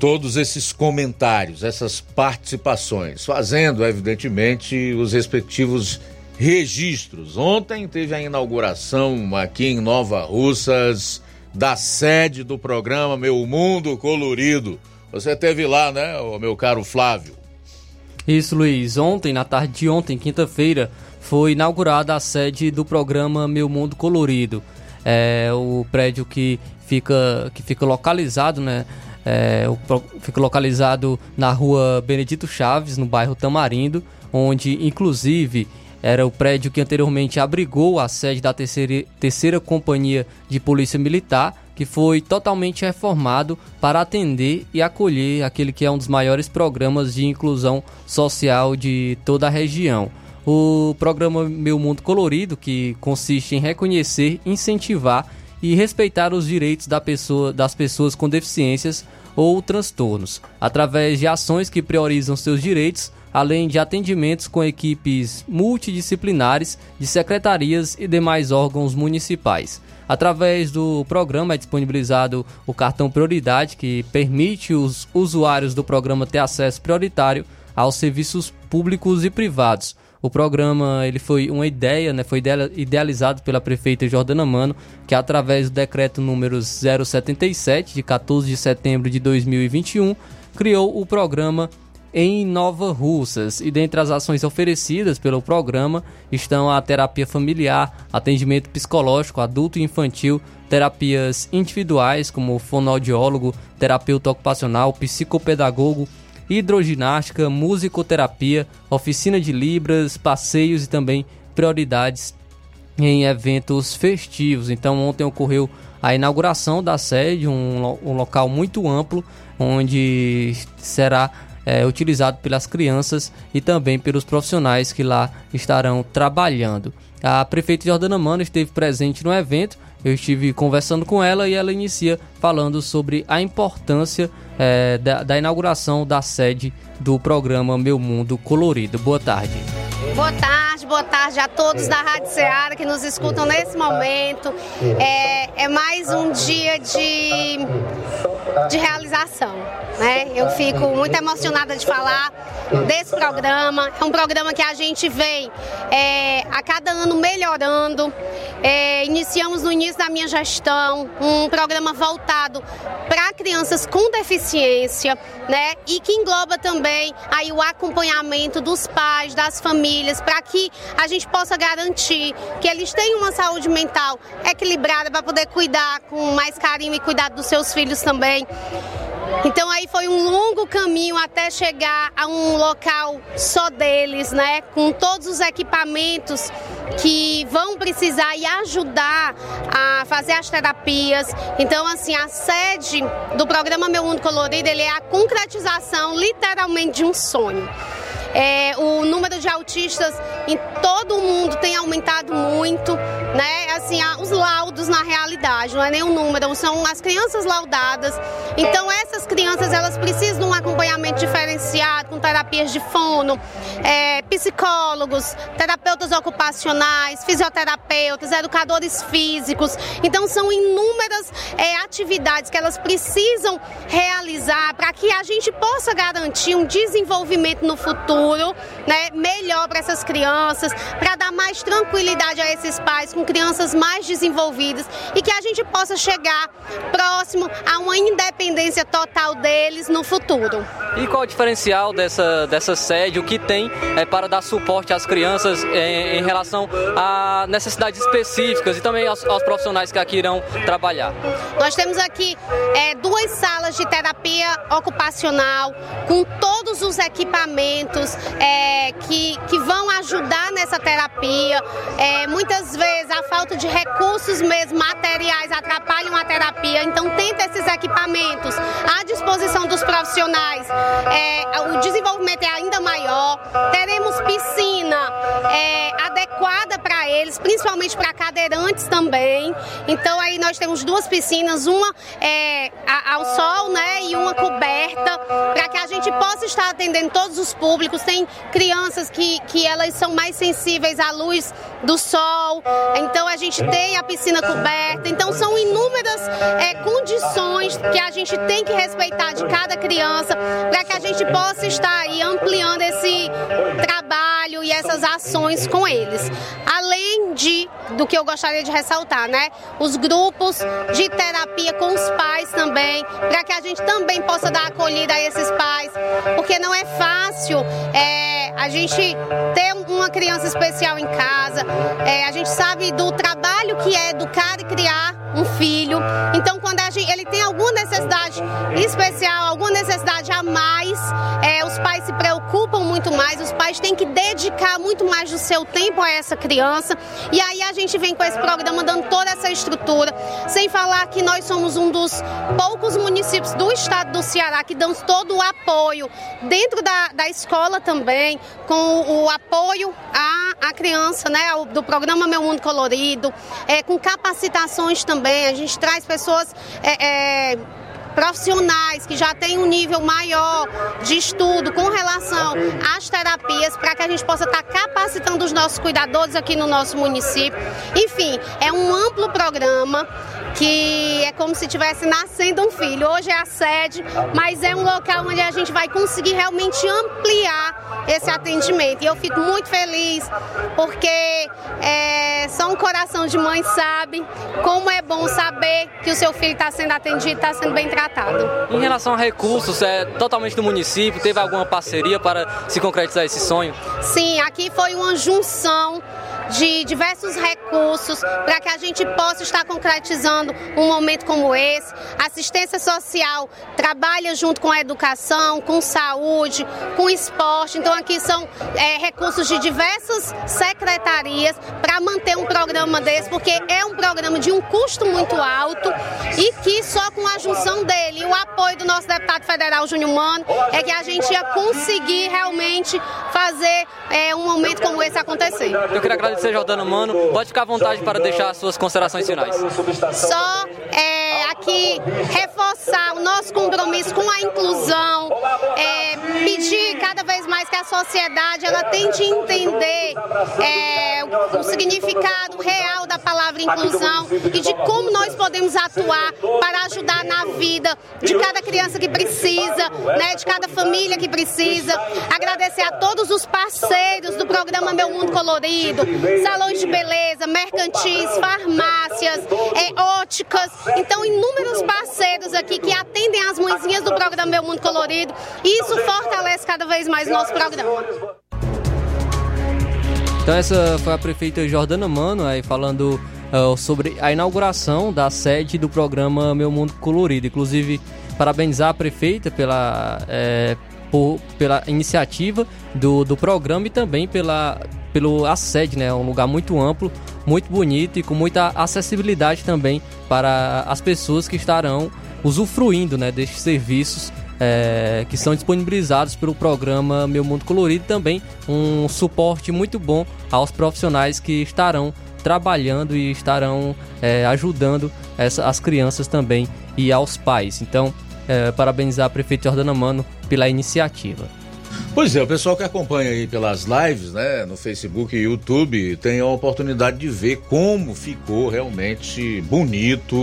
todos esses comentários, essas participações, fazendo, evidentemente, os respectivos registros. Ontem teve a inauguração aqui em Nova Russas da sede do programa Meu Mundo Colorido. Você teve lá, né, o meu caro Flávio? Isso, Luiz. Ontem, na tarde de ontem, quinta-feira, foi inaugurada a sede do programa Meu Mundo Colorido. É o prédio que fica, que fica localizado, né? É, fica localizado na rua Benedito Chaves, no bairro Tamarindo, onde inclusive era o prédio que anteriormente abrigou a sede da terceira, terceira Companhia de Polícia Militar, que foi totalmente reformado para atender e acolher aquele que é um dos maiores programas de inclusão social de toda a região. O programa Meu Mundo Colorido, que consiste em reconhecer, incentivar e respeitar os direitos da pessoa, das pessoas com deficiências ou transtornos, através de ações que priorizam seus direitos, além de atendimentos com equipes multidisciplinares de secretarias e demais órgãos municipais. Através do programa é disponibilizado o cartão Prioridade, que permite os usuários do programa ter acesso prioritário aos serviços públicos e privados. O programa ele foi uma ideia, né, foi idealizado pela prefeita Jordana Mano, que através do decreto número 077 de 14 de setembro de 2021 criou o programa em Nova Russas. E dentre as ações oferecidas pelo programa estão a terapia familiar, atendimento psicológico adulto e infantil, terapias individuais como fonoaudiólogo, terapeuta ocupacional, psicopedagogo, hidroginástica, musicoterapia, oficina de libras, passeios e também prioridades em eventos festivos. Então ontem ocorreu a inauguração da sede, um, um local muito amplo onde será é, utilizado pelas crianças e também pelos profissionais que lá estarão trabalhando. A prefeita Jordana Mano esteve presente no evento, eu estive conversando com ela e ela inicia falando sobre a importância é, da, da inauguração da sede do programa Meu Mundo Colorido. Boa tarde. Boa tarde, boa tarde a todos da Rádio Ceará que nos escutam nesse momento. É, é mais um dia de, de realização. Né? Eu fico muito emocionada de falar desse programa. É um programa que a gente vem é, a cada ano melhorando. É, iniciamos no início da minha gestão um programa voltado para crianças com deficiência, né? E que engloba também aí o acompanhamento dos pais, das famílias, para que a gente possa garantir que eles tenham uma saúde mental equilibrada para poder cuidar com mais carinho e cuidado dos seus filhos também. Então aí foi um longo caminho até chegar a um local só deles, né? Com todos os equipamentos que vão precisar e ajudar a fazer as terapias. Então, assim, a sede do programa Meu Mundo Colorido, ele é a concretização literalmente de um sonho. É, o número de autistas em todo o mundo tem aumentado muito, né? Assim, os laudos na realidade, não é nem número, são as crianças laudadas. Então essas crianças elas precisam de um acompanhamento diferenciado com terapias de fono, é, psicólogos, terapeutas ocupacionais, fisioterapeutas, educadores físicos. Então são inúmeras é, atividades que elas precisam realizar para que a gente possa garantir um desenvolvimento no futuro futuro né, melhor para essas crianças, para dar mais tranquilidade a esses pais com crianças mais desenvolvidas e que a gente possa chegar próximo a uma independência total deles no futuro. E qual o diferencial dessa, dessa sede? O que tem é, para dar suporte às crianças em, em relação a necessidades específicas e também aos, aos, profissionais que aqui irão trabalhar? Nós temos aqui é, duas salas de terapia ocupacional com todos os equipamentos é, que, que vão ajudar nessa terapia. É, muitas vezes a falta de recursos mesmo materiais atrapalham a terapia, então tenta esses equipamentos à disposição dos profissionais. É, o desenvolvimento é ainda maior. Teremos piscina é, adequada para eles, principalmente para cadeirantes também. Então aí nós temos duas piscinas, uma é, ao sol, né, e uma coberta, para que a gente possa estar atendendo todos os públicos tem crianças que, que elas são mais sensíveis à luz do sol, então a gente tem a piscina coberta, então são inúmeras é, condições que a gente tem que respeitar de cada criança para que a gente possa estar aí ampliando esse trabalho e essas ações com eles. Além de do que eu gostaria de ressaltar, né? Os grupos de terapia com os pais também, para que a gente também possa dar acolhida a esses pais, porque não é fácil é, a gente ter uma criança especial em casa, é, a gente sabe do trabalho que é educar e criar um filho. Então, quando gente, ele tem alguma necessidade especial, alguma necessidade a mais, é, os pais se preocupam muito mais, os pais têm que dedicar muito mais do seu tempo a essa criança. E aí a gente vem com esse programa dando toda essa estrutura, sem falar que nós somos um dos poucos municípios do estado do Ceará que damos todo o apoio dentro da, da escola também, com o apoio à, à criança, né, do programa Meu Mundo Colorido, é, com capacitações também. A gente traz pessoas é, é, profissionais que já têm um nível maior de estudo com relação às terapias para que a gente possa estar capacitando os nossos cuidadores aqui no nosso município. Enfim, é um amplo programa que é como se tivesse nascendo um filho. Hoje é a sede, mas é um local onde a gente vai conseguir realmente ampliar esse atendimento. E eu fico muito feliz porque é, só um coração de mãe sabe como é bom saber que o seu filho está sendo atendido, está sendo bem tratado. Em relação a recursos, é totalmente do município, teve alguma parceria para se concretizar esse sonho? Sim, aqui foi uma junção de diversos recursos para que a gente possa estar concretizando um momento como esse. Assistência social trabalha junto com a educação, com saúde, com esporte. Então aqui são é, recursos de diversas secretarias para manter um programa desse, porque é um programa de um custo muito alto e que só com a junção dele e o apoio do nosso deputado federal Júnior Mano é que a gente ia conseguir realmente fazer é, um momento como esse acontecer. Eu queria agradecer, Jordano Mano. Pode ficar à vontade para deixar as suas considerações finais. Só é, aqui reforçar o nosso compromisso com a inclusão, é, pedir cada vez mais que a sociedade ela tente entender é, o, o significado real da palavra inclusão e de como nós podemos atuar para ajudar na vida de cada criança que precisa, né, de cada família que precisa. Agradecer a todos os parceiros do programa Meu Mundo Colorido, salões de beleza, mercantis, farmácias, é, óticas. Então, inúmeros parceiros aqui que atendem as mãezinhas do programa Meu Mundo Colorido. E isso fortalece cada vez mais o nosso programa. Então essa foi a prefeita Jordana Mano aí falando uh, sobre a inauguração da sede do programa Meu Mundo Colorido. Inclusive parabenizar a prefeita pela, é, por, pela iniciativa do, do programa e também pela, pelo a sede, né? É um lugar muito amplo, muito bonito e com muita acessibilidade também para as pessoas que estarão usufruindo né, destes serviços é, que são disponibilizados pelo programa Meu Mundo Colorido também um suporte muito bom aos profissionais que estarão trabalhando e estarão é, ajudando essa, as crianças também e aos pais. Então, é, parabenizar a prefeita Jordana Mano pela iniciativa. Pois é, o pessoal que acompanha aí pelas lives, né, no Facebook e YouTube, tem a oportunidade de ver como ficou realmente bonito,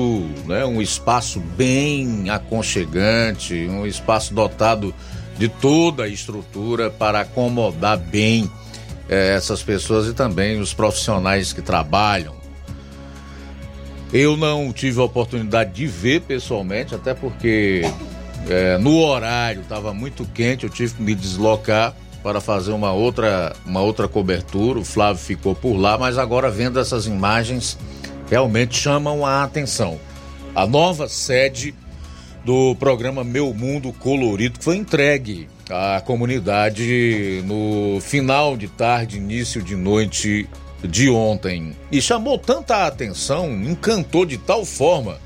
né, um espaço bem aconchegante, um espaço dotado de toda a estrutura para acomodar bem eh, essas pessoas e também os profissionais que trabalham. Eu não tive a oportunidade de ver pessoalmente, até porque é, no horário estava muito quente, eu tive que me deslocar para fazer uma outra, uma outra cobertura. O Flávio ficou por lá, mas agora vendo essas imagens realmente chamam a atenção. A nova sede do programa Meu Mundo Colorido foi entregue à comunidade no final de tarde, início de noite de ontem. E chamou tanta atenção, encantou de tal forma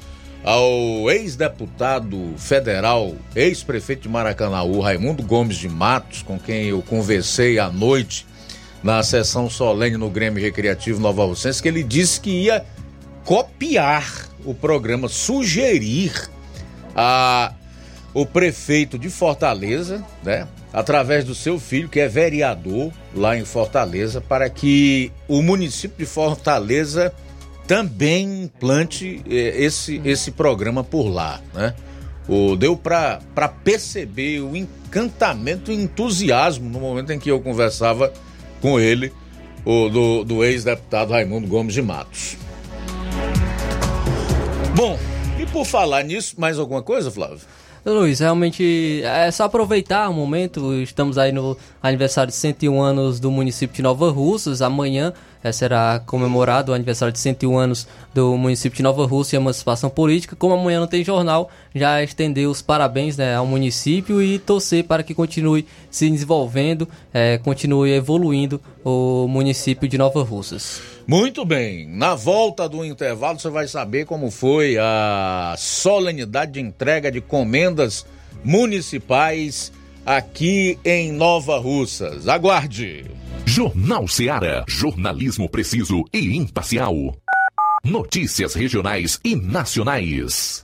ao ex-deputado federal, ex-prefeito de Maracanaú, Raimundo Gomes de Matos, com quem eu conversei à noite na sessão solene no Grêmio Recreativo Nova Rocense, que ele disse que ia copiar o programa, sugerir a o prefeito de Fortaleza, né, através do seu filho, que é vereador lá em Fortaleza, para que o município de Fortaleza também implante eh, esse, esse programa por lá, né? O, deu para perceber o encantamento e entusiasmo no momento em que eu conversava com ele, o, do, do ex-deputado Raimundo Gomes de Matos. Bom, e por falar nisso, mais alguma coisa, Flávio? Luiz, realmente é só aproveitar o momento. Estamos aí no aniversário de 101 anos do município de Nova Russas. Amanhã será comemorado o aniversário de 101 anos do município de Nova Rússia e emancipação política. Como amanhã não tem jornal, já estender os parabéns né, ao município e torcer para que continue se desenvolvendo, é, continue evoluindo o município de Nova Russas. Muito bem, na volta do intervalo você vai saber como foi a solenidade de entrega de comendas municipais aqui em Nova Russas. Aguarde! Jornal Seara. Jornalismo preciso e imparcial. Notícias regionais e nacionais.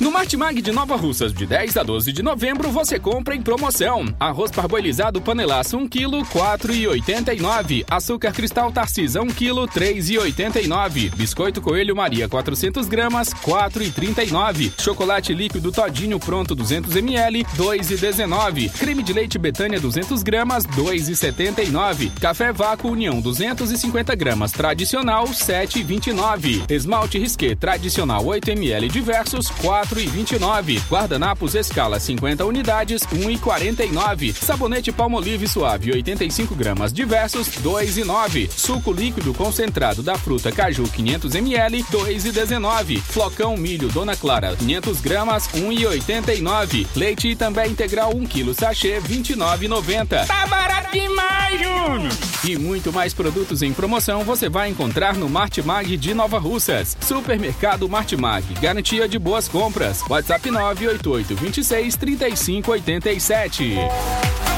No Martimag de Nova Russas, de 10 a 12 de novembro, você compra em promoção. Arroz parboilizado panelaço 1 kg, 4,89. Açúcar cristal Tarcisa 1 kg, 3,89. Biscoito Coelho Maria 400 gramas, 4,39. Chocolate líquido Todinho pronto 200 ml, 2,19. Creme de leite Betânia 200 gramas, 2,79. Café Vácuo União 250 gramas tradicional, 7,29. Esmalte Risqué tradicional 8 ml diversos, 4 4,29. Guardanapos Escala 50 unidades, 1,49. Sabonete Palmolive Suave 85 gramas diversos, 2,9. Suco líquido concentrado da fruta Caju 500 ml, 2,19. Flocão Milho Dona Clara 500 gramas, 1,89. Leite também integral 1 kg sachê 29,90. Tá barato demais, Júnior! E muito mais produtos em promoção você vai encontrar no Martimag de Nova Russas. Supermercado Martimag, garantia de boas compras compras. WhatsApp 988 26 35 87.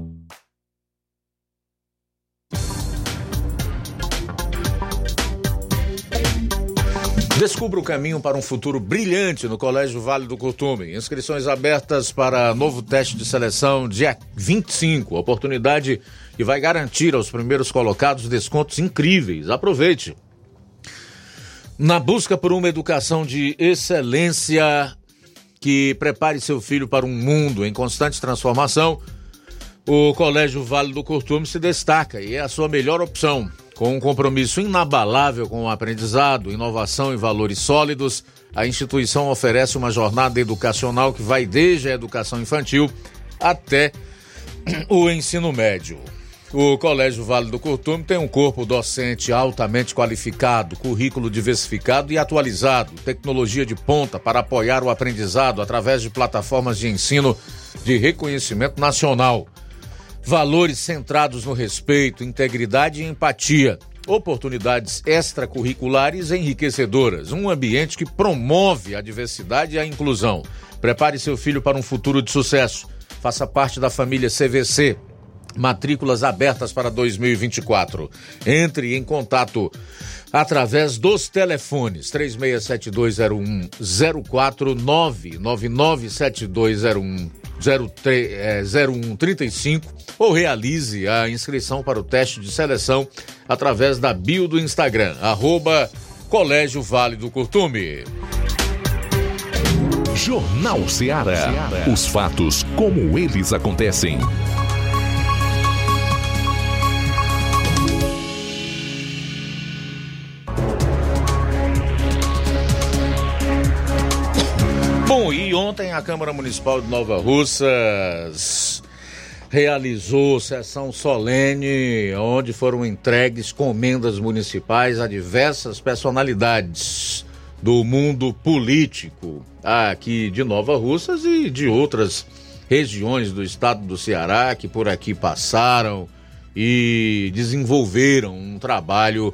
Descubra o caminho para um futuro brilhante no Colégio Vale do Curtume. Inscrições abertas para novo teste de seleção dia 25. Oportunidade que vai garantir aos primeiros colocados descontos incríveis. Aproveite. Na busca por uma educação de excelência que prepare seu filho para um mundo em constante transformação, o Colégio Vale do Curtume se destaca e é a sua melhor opção. Com um compromisso inabalável com o aprendizado, inovação e valores sólidos, a instituição oferece uma jornada educacional que vai desde a educação infantil até o ensino médio. O Colégio Vale do Curtume tem um corpo docente altamente qualificado, currículo diversificado e atualizado, tecnologia de ponta para apoiar o aprendizado através de plataformas de ensino de reconhecimento nacional valores centrados no respeito, integridade e empatia, oportunidades extracurriculares enriquecedoras, um ambiente que promove a diversidade e a inclusão. Prepare seu filho para um futuro de sucesso. Faça parte da família CVC. Matrículas abertas para 2024. Entre em contato através dos telefones 36720104 9997201 0135 ou realize a inscrição para o teste de seleção através da bio do Instagram, arroba Colégio Vale do Curtume. Jornal Ceará. Os fatos como eles acontecem. Bom, e ontem a Câmara Municipal de Nova Russas realizou sessão solene onde foram entregues comendas municipais a diversas personalidades do mundo político aqui de Nova Russas e de outras regiões do estado do Ceará que por aqui passaram e desenvolveram um trabalho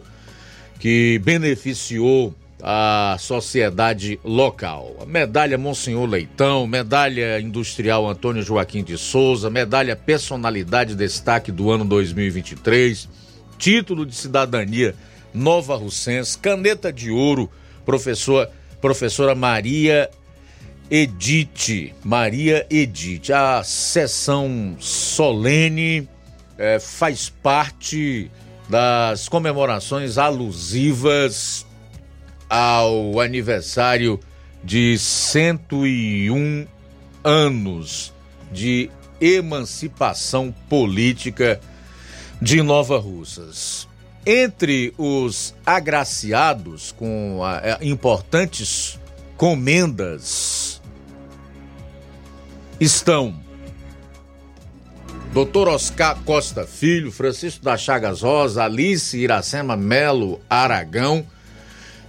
que beneficiou a sociedade local. Medalha Monsenhor Leitão, medalha industrial Antônio Joaquim de Souza, medalha Personalidade Destaque do ano 2023, título de cidadania Nova Russense, caneta de ouro, professor, professora Maria Edite, Maria Edite. A sessão solene eh, faz parte das comemorações alusivas ao aniversário de 101 anos de emancipação política de Nova Russas. Entre os agraciados com a, importantes comendas estão Dr. Oscar Costa Filho, Francisco da Chagas Rosa, Alice Iracema Melo Aragão,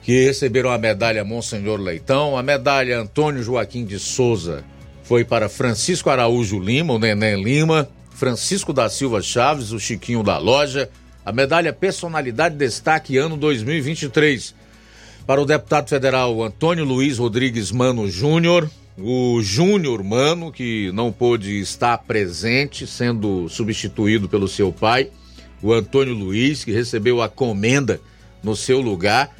que receberam a medalha Monsenhor Leitão. A medalha Antônio Joaquim de Souza foi para Francisco Araújo Lima, o Neném Lima, Francisco da Silva Chaves, o Chiquinho da Loja, a medalha Personalidade Destaque Ano 2023. Para o deputado federal Antônio Luiz Rodrigues Mano Júnior, o Júnior Mano, que não pôde estar presente, sendo substituído pelo seu pai, o Antônio Luiz, que recebeu a comenda no seu lugar.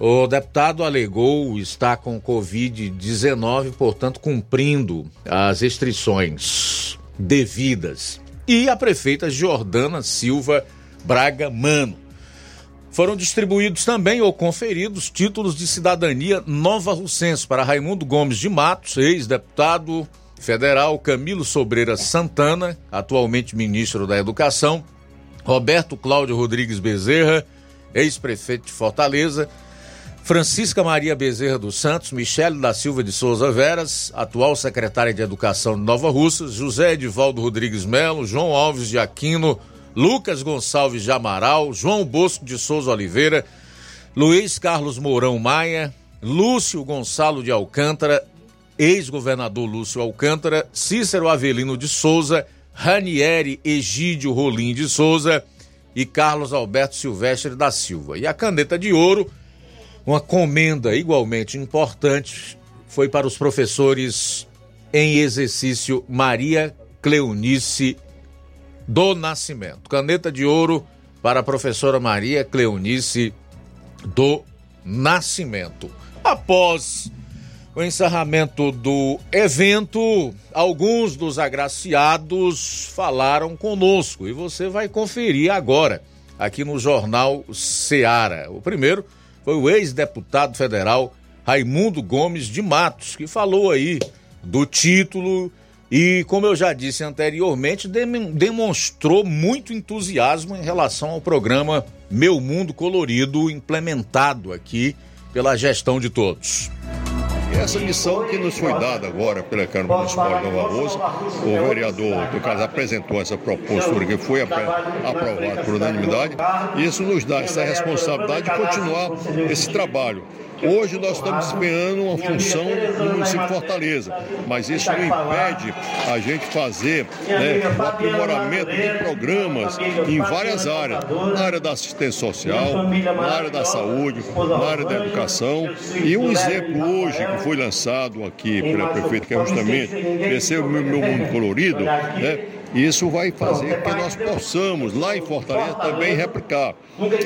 O deputado alegou estar com Covid-19, portanto, cumprindo as restrições devidas. E a prefeita Jordana Silva Braga Mano. Foram distribuídos também ou conferidos títulos de cidadania nova russense para Raimundo Gomes de Matos, ex-deputado federal, Camilo Sobreira Santana, atualmente ministro da Educação, Roberto Cláudio Rodrigues Bezerra, ex-prefeito de Fortaleza, Francisca Maria Bezerra dos Santos, Michele da Silva de Souza Veras, atual secretária de Educação de Nova Russa, José Edivaldo Rodrigues Melo, João Alves de Aquino, Lucas Gonçalves de Amaral, João Bosco de Souza Oliveira, Luiz Carlos Mourão Maia, Lúcio Gonçalo de Alcântara, ex-governador Lúcio Alcântara, Cícero Avelino de Souza, Ranieri Egídio Rolim de Souza e Carlos Alberto Silvestre da Silva. E a caneta de ouro, uma comenda igualmente importante, foi para os professores em exercício Maria Cleonice do Nascimento. Caneta de ouro para a professora Maria Cleonice do Nascimento. Após o encerramento do evento, alguns dos agraciados falaram conosco e você vai conferir agora aqui no Jornal Seara. O primeiro foi o ex-deputado federal Raimundo Gomes de Matos, que falou aí do título e, como eu já disse anteriormente, demonstrou muito entusiasmo em relação ao programa Meu Mundo Colorido, implementado aqui pela gestão de todos. Essa missão que nos foi dada agora pela Câmara Municipal de Nova Rosa, o vereador, no caso, apresentou essa propositura que foi aprovada por unanimidade, e isso nos dá essa responsabilidade de continuar esse trabalho. Hoje nós estamos desempenhando uma função no município de Fortaleza, mas isso não impede a gente fazer né, o aprimoramento de programas em várias áreas, na área da assistência social, na área da saúde, na área da educação. E um exemplo hoje que foi lançado aqui pela prefeita, que é justamente esse é o meu, mundo colorido, né? Isso vai fazer que nós possamos, lá em Fortaleza, também replicar.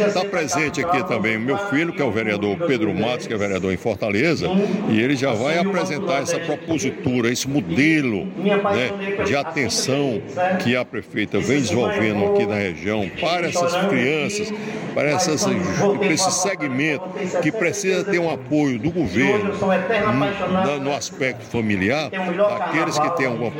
Está presente aqui também meu filho, que é o vereador Pedro Matos, que é vereador em Fortaleza, e ele já vai apresentar essa propositura, esse modelo né, de atenção que a prefeita vem desenvolvendo aqui na região para essas crianças, para, essas, para esse segmento que precisa ter um apoio do governo no, no aspecto familiar, aqueles que têm alguma,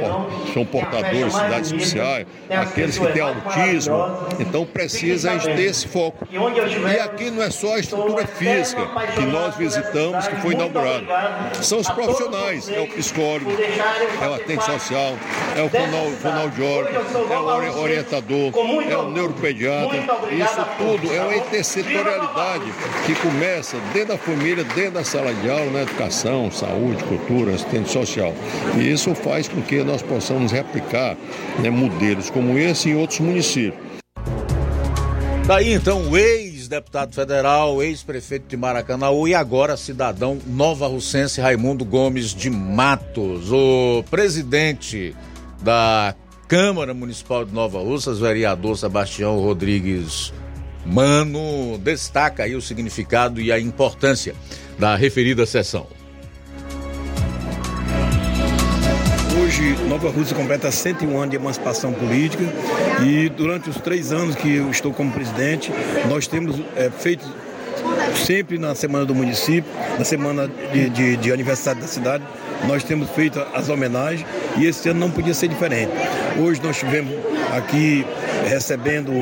são portadores de cidades especiais, aqueles que têm autismo, então precisa ter esse foco. E aqui não é só a estrutura física que nós visitamos, que foi inaugurado. São os profissionais, é o psicólogo, é o atendente social, é o fonoaudiólogo, é o orientador, é o neuropediatra. Isso tudo é uma intersetorialidade que começa dentro da família, dentro da sala de aula, na educação, saúde, cultura, assistente social. E isso faz com que nós possamos replicar né, modelos como esse em outros municípios. Daí então o ex-deputado federal, ex-prefeito de Maracanãú e agora cidadão nova russense Raimundo Gomes de Matos, o presidente da Câmara Municipal de Nova Russas, vereador Sebastião Rodrigues Mano, destaca aí o significado e a importância da referida sessão. Hoje, Nova Rússia completa 101 anos de emancipação política e durante os três anos que eu estou como presidente, nós temos é, feito sempre na semana do município, na semana de, de, de, aniversário da cidade, nós temos feito as homenagens e esse ano não podia ser diferente. Hoje nós tivemos aqui recebendo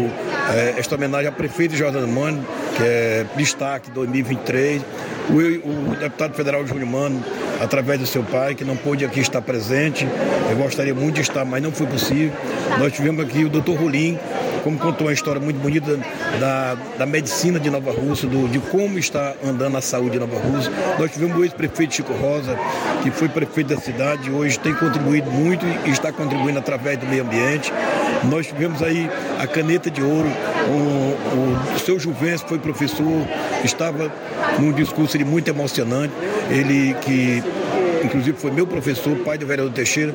é, esta homenagem ao prefeito Jordano Mano, que é destaque 2023, o, o deputado federal Júnior Mano, através do seu pai, que não pôde aqui estar presente. Eu gostaria muito de estar, mas não foi possível. Nós tivemos aqui o doutor Rolim, como contou uma história muito bonita da, da medicina de Nova Rússia, do, de como está andando a saúde de Nova Rússia. Nós tivemos o ex-prefeito Chico Rosa, que foi prefeito da cidade, hoje tem contribuído muito e está contribuindo através do meio ambiente. Nós tivemos aí a caneta de ouro O, o seu Juvencio foi professor, estava num discurso ele, muito emocionante. Ele que inclusive foi meu professor, pai do vereador Teixeira.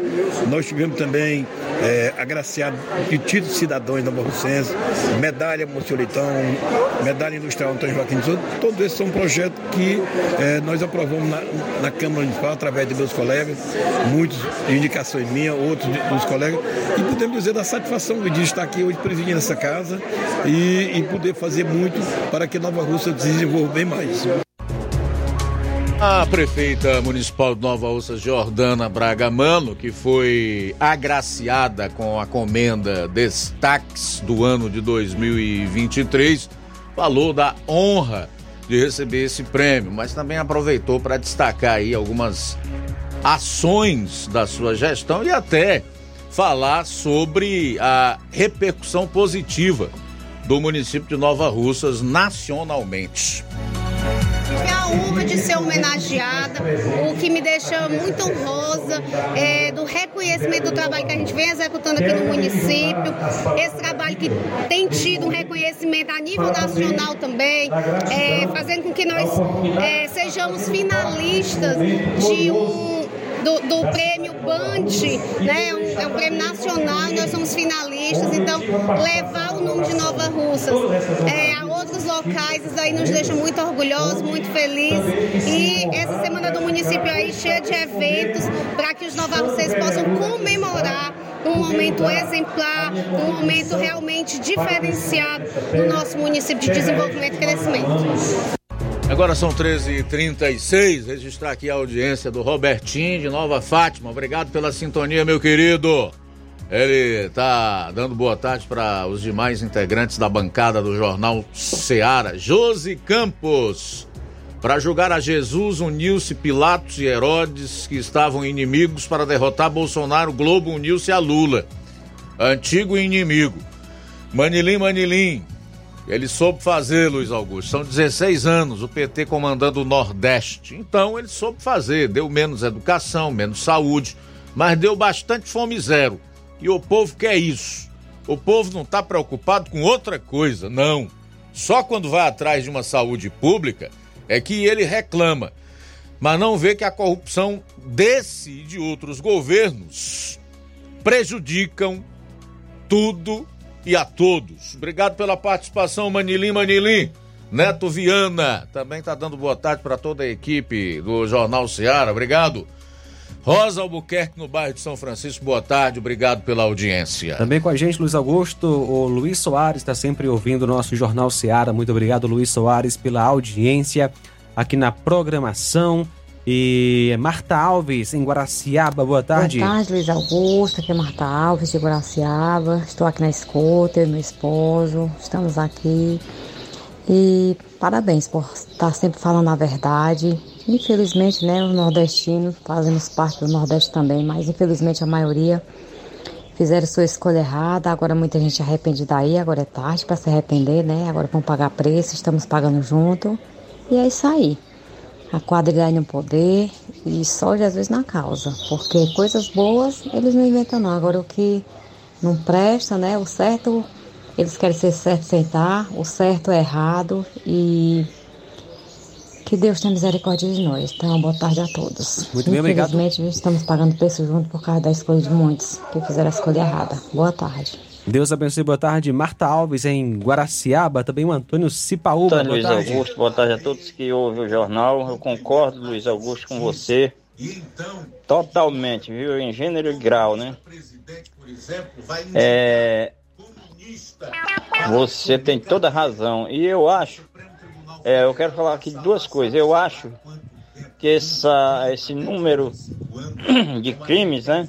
Nós tivemos também é, agraciado de título de cidadãos da Borrocense, medalha Mocioletão, medalha industrial Antônio Joaquim de Souza. Todos esses são projetos que é, nós aprovamos na, na, Câmara Municipal através de meus colegas, muitos de indicações minhas, outros de, dos colegas, e podemos dizer da satisfação de estar aqui hoje presidindo essa casa e, e poder fazer muito para que Nova Rússia se desenvolva bem mais. A prefeita municipal de Nova Russa, Jordana Braga Mano, que foi agraciada com a comenda Destaques do ano de 2023, falou da honra de receber esse prêmio, mas também aproveitou para destacar aí algumas ações da sua gestão e até falar sobre a repercussão positiva do município de Nova Russas nacionalmente honra de ser homenageada, o que me deixa muito honrosa é, do reconhecimento do trabalho que a gente vem executando aqui no município, esse trabalho que tem tido um reconhecimento a nível nacional também, é, fazendo com que nós é, sejamos finalistas de um do, do prêmio Band, né? É um, é um prêmio nacional, nós somos finalistas, então levar o nome de Nova Russas é, a outros locais, isso aí nos deixa muito orgulhosos, muito felizes. E essa semana do município aí cheia de eventos para que os Nova Russas possam comemorar um momento exemplar, um momento realmente diferenciado no nosso município de desenvolvimento e crescimento. Agora são 13h36. Registrar aqui a audiência do Robertinho de Nova Fátima. Obrigado pela sintonia, meu querido. Ele tá dando boa tarde para os demais integrantes da bancada do jornal Seara. Josi Campos. Para julgar a Jesus, uniu-se Pilatos e Herodes, que estavam inimigos para derrotar Bolsonaro. Globo uniu-se a Lula. Antigo inimigo. Manilim, Manilim, ele soube fazer, Luiz Augusto. São 16 anos o PT comandando o Nordeste. Então ele soube fazer. Deu menos educação, menos saúde, mas deu bastante fome zero. E o povo quer isso. O povo não está preocupado com outra coisa, não. Só quando vai atrás de uma saúde pública é que ele reclama. Mas não vê que a corrupção desse e de outros governos prejudicam tudo e a todos. Obrigado pela participação, Manilim Manilim. Neto Viana também está dando boa tarde para toda a equipe do Jornal Seara. Obrigado. Rosa Albuquerque, no bairro de São Francisco, boa tarde, obrigado pela audiência. Também com a gente, Luiz Augusto, o Luiz Soares está sempre ouvindo o nosso Jornal Seara. Muito obrigado, Luiz Soares, pela audiência aqui na programação. E Marta Alves, em Guaraciaba, boa tarde. Boa tarde, Luiz Augusto, aqui é Marta Alves, de Guaraciaba. Estou aqui na escuta, eu e meu esposo, estamos aqui. E parabéns por estar sempre falando a verdade. Infelizmente, né, os nordestinos, fazemos parte do Nordeste também, mas infelizmente a maioria fizeram sua escolha errada. Agora muita gente arrepende daí, agora é tarde para se arrepender, né? Agora vão pagar preço, estamos pagando junto. E é isso aí a quadrilha no poder e só Jesus na causa, porque coisas boas eles não inventam não, agora o que não presta, né, o certo, eles querem ser certo sem estar, o certo é errado e que Deus tenha misericórdia de nós. Então, boa tarde a todos. Muito bem, obrigado. Infelizmente, estamos pagando preço junto por causa da escolha de muitos que fizeram a escolha errada. Boa tarde. Deus abençoe, boa tarde. Marta Alves em Guaraciaba, também o Antônio Cipaúba. Antônio Luiz tarde. Augusto, boa tarde a todos que ouvem o jornal. Eu concordo, Luiz Augusto, com você. Totalmente, viu? Em gênero e grau, né? É... Você tem toda a razão. E eu acho, é, eu quero falar aqui duas coisas. Eu acho que essa, esse número de crimes, né,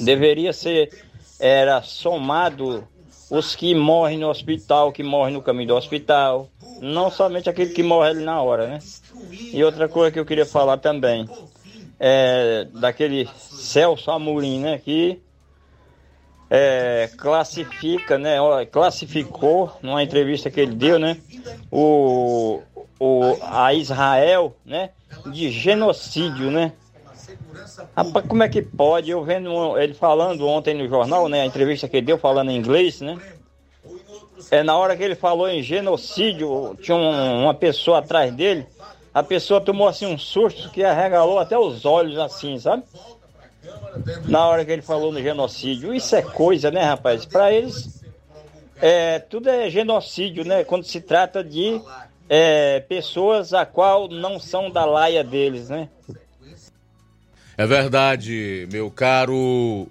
deveria ser era somado os que morrem no hospital, que morrem no caminho do hospital, não somente aquele que morre ali na hora, né? E outra coisa que eu queria falar também é daquele Celso Amorim, né, que é, classifica, né, classificou numa entrevista que ele deu, né, o, o a Israel, né, de genocídio, né? Rapaz, como é que pode? Eu vendo ele falando ontem no jornal, né? A entrevista que ele deu falando em inglês, né? é, na hora que ele falou em genocídio, tinha um- uma pessoa atrás dele, a pessoa tomou assim um susto que arregalou até os olhos assim, sabe? Na hora que ele falou no genocídio. Isso é coisa, né, rapaz? Para eles, é, tudo é genocídio, né? Quando se trata de é, pessoas a qual não são da laia deles, né? É verdade, meu caro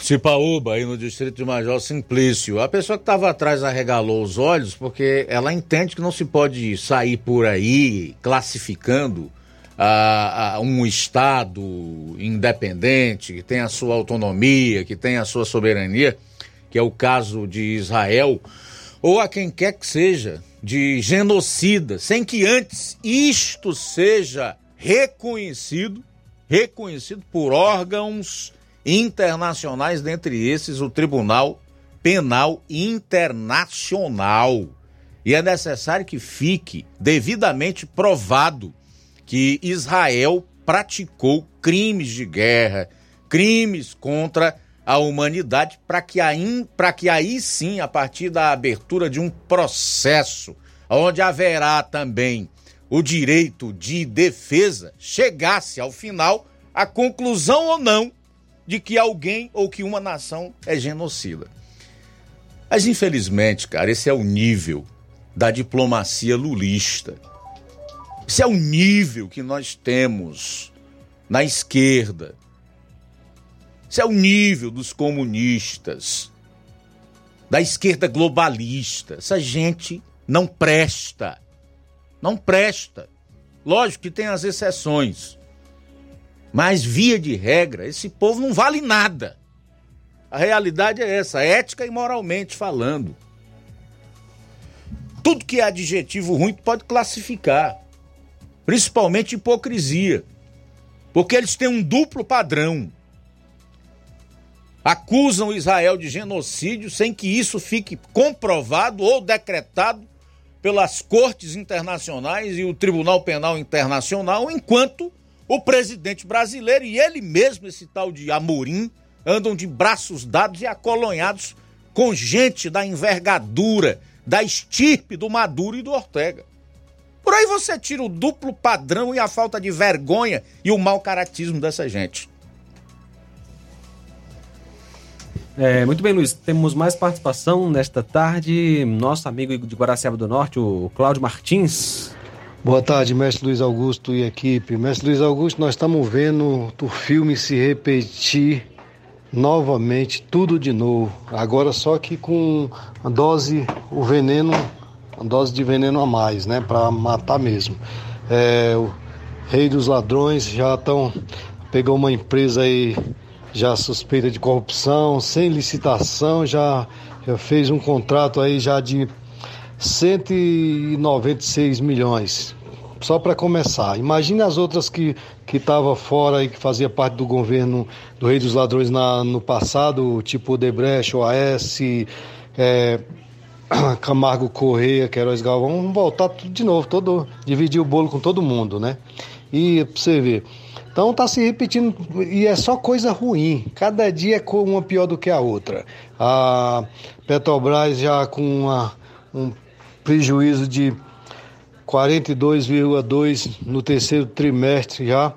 Cipaúba, aí no distrito de Major Simplício. A pessoa que estava atrás arregalou os olhos porque ela entende que não se pode sair por aí classificando ah, ah, um Estado independente, que tem a sua autonomia, que tem a sua soberania, que é o caso de Israel, ou a quem quer que seja, de genocida, sem que antes isto seja reconhecido, reconhecido por órgãos internacionais, dentre esses o Tribunal Penal Internacional. E é necessário que fique devidamente provado que Israel praticou crimes de guerra, crimes contra a humanidade, para que, aí, que aí sim, a partir da abertura de um processo, onde haverá também o direito de defesa, chegasse ao final a conclusão ou não de que alguém ou que uma nação é genocida. Mas infelizmente, cara, esse é o nível da diplomacia lulista. Esse é o nível que nós temos na esquerda. Esse é o nível dos comunistas, da esquerda globalista. Essa gente não presta. Não presta. Lógico que tem as exceções. Mas, via de regra, esse povo não vale nada. A realidade é essa, ética e moralmente falando. Tudo que é adjetivo ruim pode classificar, principalmente hipocrisia, porque eles têm um duplo padrão. Acusam Israel de genocídio sem que isso fique comprovado ou decretado pelas cortes internacionais e o Tribunal Penal Internacional, enquanto o presidente brasileiro e ele mesmo, esse tal de Amorim, andam de braços dados e acolonhados com gente da envergadura, da estirpe do Maduro e do Ortega. Por aí você tira o duplo padrão e a falta de vergonha e o mau caratismo dessa gente. É, muito bem, Luiz. Temos mais participação nesta tarde. Nosso amigo de Guaraciaba do Norte, o Cláudio Martins. Boa tarde, mestre Luiz Augusto e equipe. Mestre Luiz Augusto, nós estamos vendo o filme se repetir novamente, tudo de novo. Agora só que com a dose, o veneno, a dose de veneno a mais, né? Para matar mesmo. É, o Rei dos Ladrões já estão. Pegou uma empresa aí já suspeita de corrupção, sem licitação, já, já fez um contrato aí já de 196 milhões. Só para começar. Imagine as outras que que estava fora e que fazia parte do governo do Rei dos Ladrões na, no passado, tipo Odebrecht, OAS, é, Camargo Correia, Queiroz Galvão, vamos voltar tudo de novo, todo, dividir o bolo com todo mundo, né? E pra você ver. Então tá se repetindo e é só coisa ruim. Cada dia é uma pior do que a outra. A Petrobras já com uma, um prejuízo de 42,2 no terceiro trimestre já,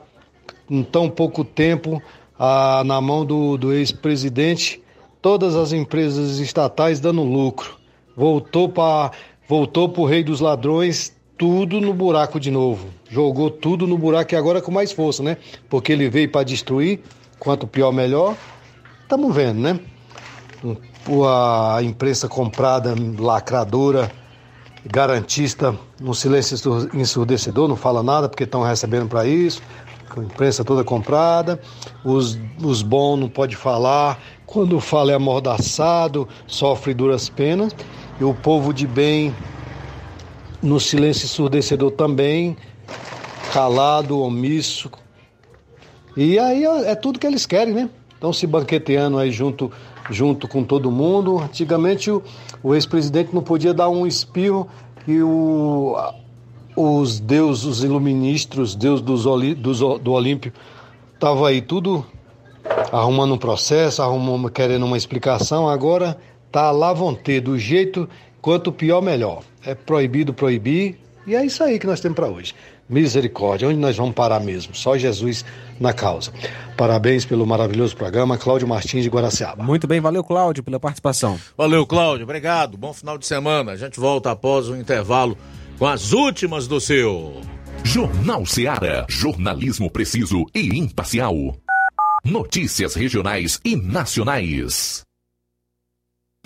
em tão pouco tempo, na mão do, do ex-presidente, todas as empresas estatais dando lucro. Voltou para voltou o rei dos ladrões, tudo no buraco de novo. Jogou tudo no buraco e agora com mais força, né? Porque ele veio para destruir, quanto pior melhor. Estamos vendo, né? A imprensa comprada, lacradora, garantista, um silêncio ensurdecedor, não fala nada porque estão recebendo para isso, a imprensa toda comprada, os, os bons não pode falar, quando fala é amordaçado, sofre duras penas, e o povo de bem, no silêncio ensurdecedor também, calado, omisso. E aí é tudo que eles querem, né? Estão se banqueteando aí junto, junto com todo mundo. Antigamente o, o ex-presidente não podia dar um espirro e o, os deuses, os iluministros, deus dos, dos, do Olímpio, estavam aí tudo arrumando um processo, arrumando, querendo uma explicação. Agora Tá lá vão ter, do jeito quanto pior, melhor. É proibido proibir, e é isso aí que nós temos para hoje. Misericórdia, onde nós vamos parar mesmo? Só Jesus na causa. Parabéns pelo maravilhoso programa, Cláudio Martins de Guaraciaba. Muito bem, valeu Cláudio pela participação. Valeu, Cláudio, obrigado. Bom final de semana. A gente volta após o intervalo com as últimas do seu. Jornal Seara. Jornalismo preciso e imparcial. Notícias regionais e nacionais.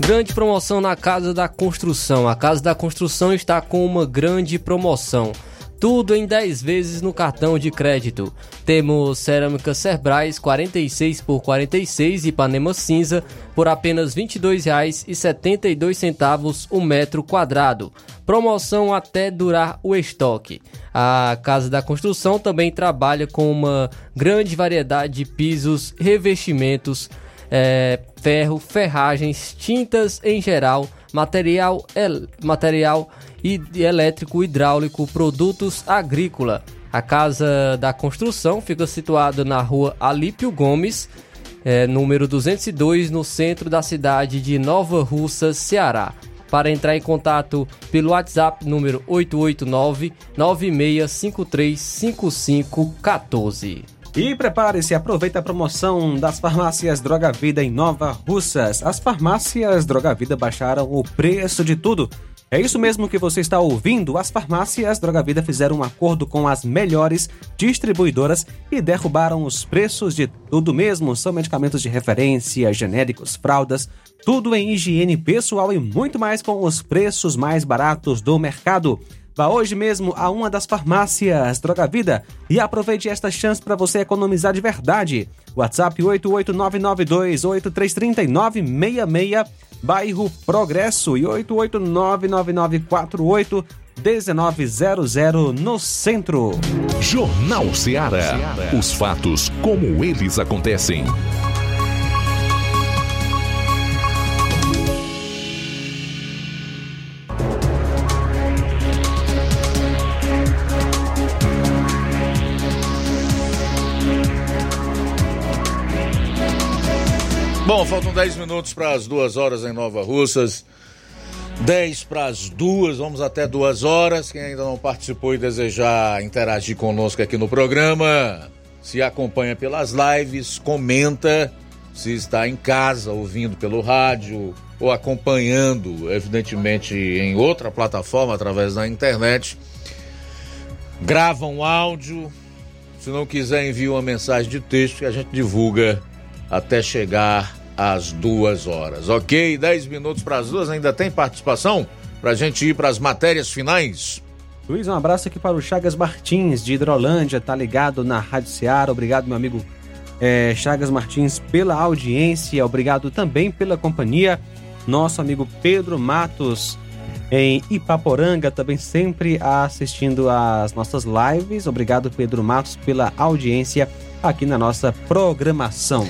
Grande promoção na Casa da Construção. A Casa da Construção está com uma grande promoção. Tudo em 10 vezes no cartão de crédito. Temos cerâmica Cerbrais 46 por 46 Ipanema cinza por apenas R$ 22,72 o metro quadrado. Promoção até durar o estoque. A Casa da Construção também trabalha com uma grande variedade de pisos, revestimentos, é, ferro, ferragens, tintas em geral, material, el, material elétrico, hidráulico, produtos agrícola. A Casa da Construção fica situada na rua Alípio Gomes, é, número 202, no centro da cidade de Nova Russa, Ceará. Para entrar em contato pelo WhatsApp número 889 9653 5514. E prepare-se, aproveita a promoção das farmácias Droga Vida em Nova Russas. As farmácias Droga Vida baixaram o preço de tudo. É isso mesmo que você está ouvindo. As farmácias Droga Vida fizeram um acordo com as melhores distribuidoras e derrubaram os preços de tudo mesmo. São medicamentos de referência, genéricos, fraldas, tudo em higiene pessoal e muito mais com os preços mais baratos do mercado. Vá hoje mesmo a uma das farmácias Droga Vida e aproveite esta chance para você economizar de verdade. WhatsApp 88992833966, bairro Progresso e 88999481900 no centro. Jornal Ceará. Os fatos como eles acontecem. Bom, faltam 10 minutos para as duas horas em Nova Russas. 10 para as duas, vamos até duas horas. Quem ainda não participou e desejar interagir conosco aqui no programa, se acompanha pelas lives, comenta se está em casa ouvindo pelo rádio ou acompanhando, evidentemente, em outra plataforma através da internet. Grava um áudio, se não quiser, envia uma mensagem de texto que a gente divulga até chegar às duas horas. Ok? Dez minutos para as duas. Ainda tem participação? Para a gente ir para as matérias finais. Luiz, um abraço aqui para o Chagas Martins, de Hidrolândia, tá ligado na Rádio Seara. Obrigado, meu amigo é, Chagas Martins, pela audiência. Obrigado também pela companhia. Nosso amigo Pedro Matos, em Ipaporanga, também sempre assistindo às nossas lives. Obrigado, Pedro Matos, pela audiência aqui na nossa programação.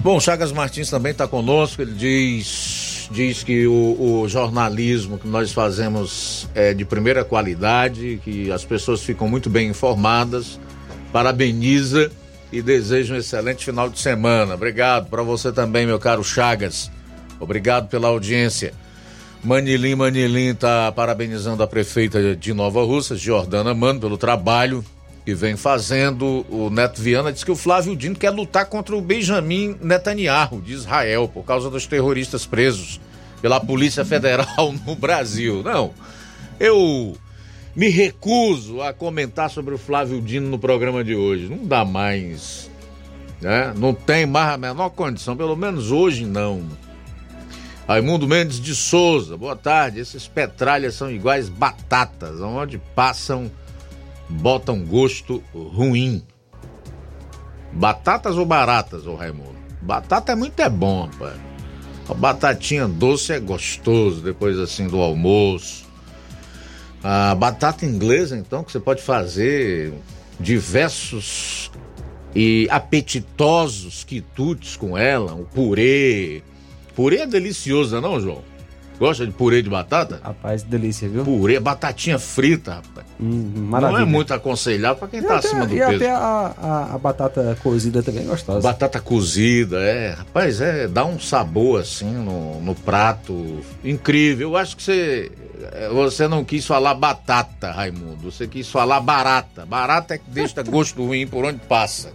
Bom, Chagas Martins também está conosco. Ele diz, diz que o, o, jornalismo que nós fazemos é de primeira qualidade, que as pessoas ficam muito bem informadas. Parabeniza e deseja um excelente final de semana. Obrigado para você também, meu caro Chagas. Obrigado pela audiência. Manilim Manilim está parabenizando a prefeita de Nova Russa, Jordana Mano, pelo trabalho que vem fazendo. O Neto Viana diz que o Flávio Dino quer lutar contra o Benjamin Netanyahu, de Israel, por causa dos terroristas presos pela Polícia Federal no Brasil. Não, eu me recuso a comentar sobre o Flávio Dino no programa de hoje. Não dá mais. Né? Não tem mais a menor condição, pelo menos hoje não. Raimundo Mendes de Souza, boa tarde. Esses petralhas são iguais batatas, onde passam, botam gosto ruim. Batatas ou baratas, ô Raimundo? Batata é muito é bom, rapaz. A batatinha doce é gostoso depois assim do almoço. A batata inglesa, então, que você pode fazer diversos e apetitosos quitutes com ela, um purê, Purê é delicioso, não, João? Gosta de purê de batata? Rapaz, delícia, viu? Purê, batatinha frita, rapaz. Hum, não é muito aconselhável para quem tá até, acima do e peso. E até a, a, a, batata cozida também é gostosa. Batata cozida, é. Rapaz, é, dá um sabor assim no, no prato incrível. Eu acho que você, você não quis falar batata, Raimundo. Você quis falar barata. Barata é que deixa gosto ruim por onde passa.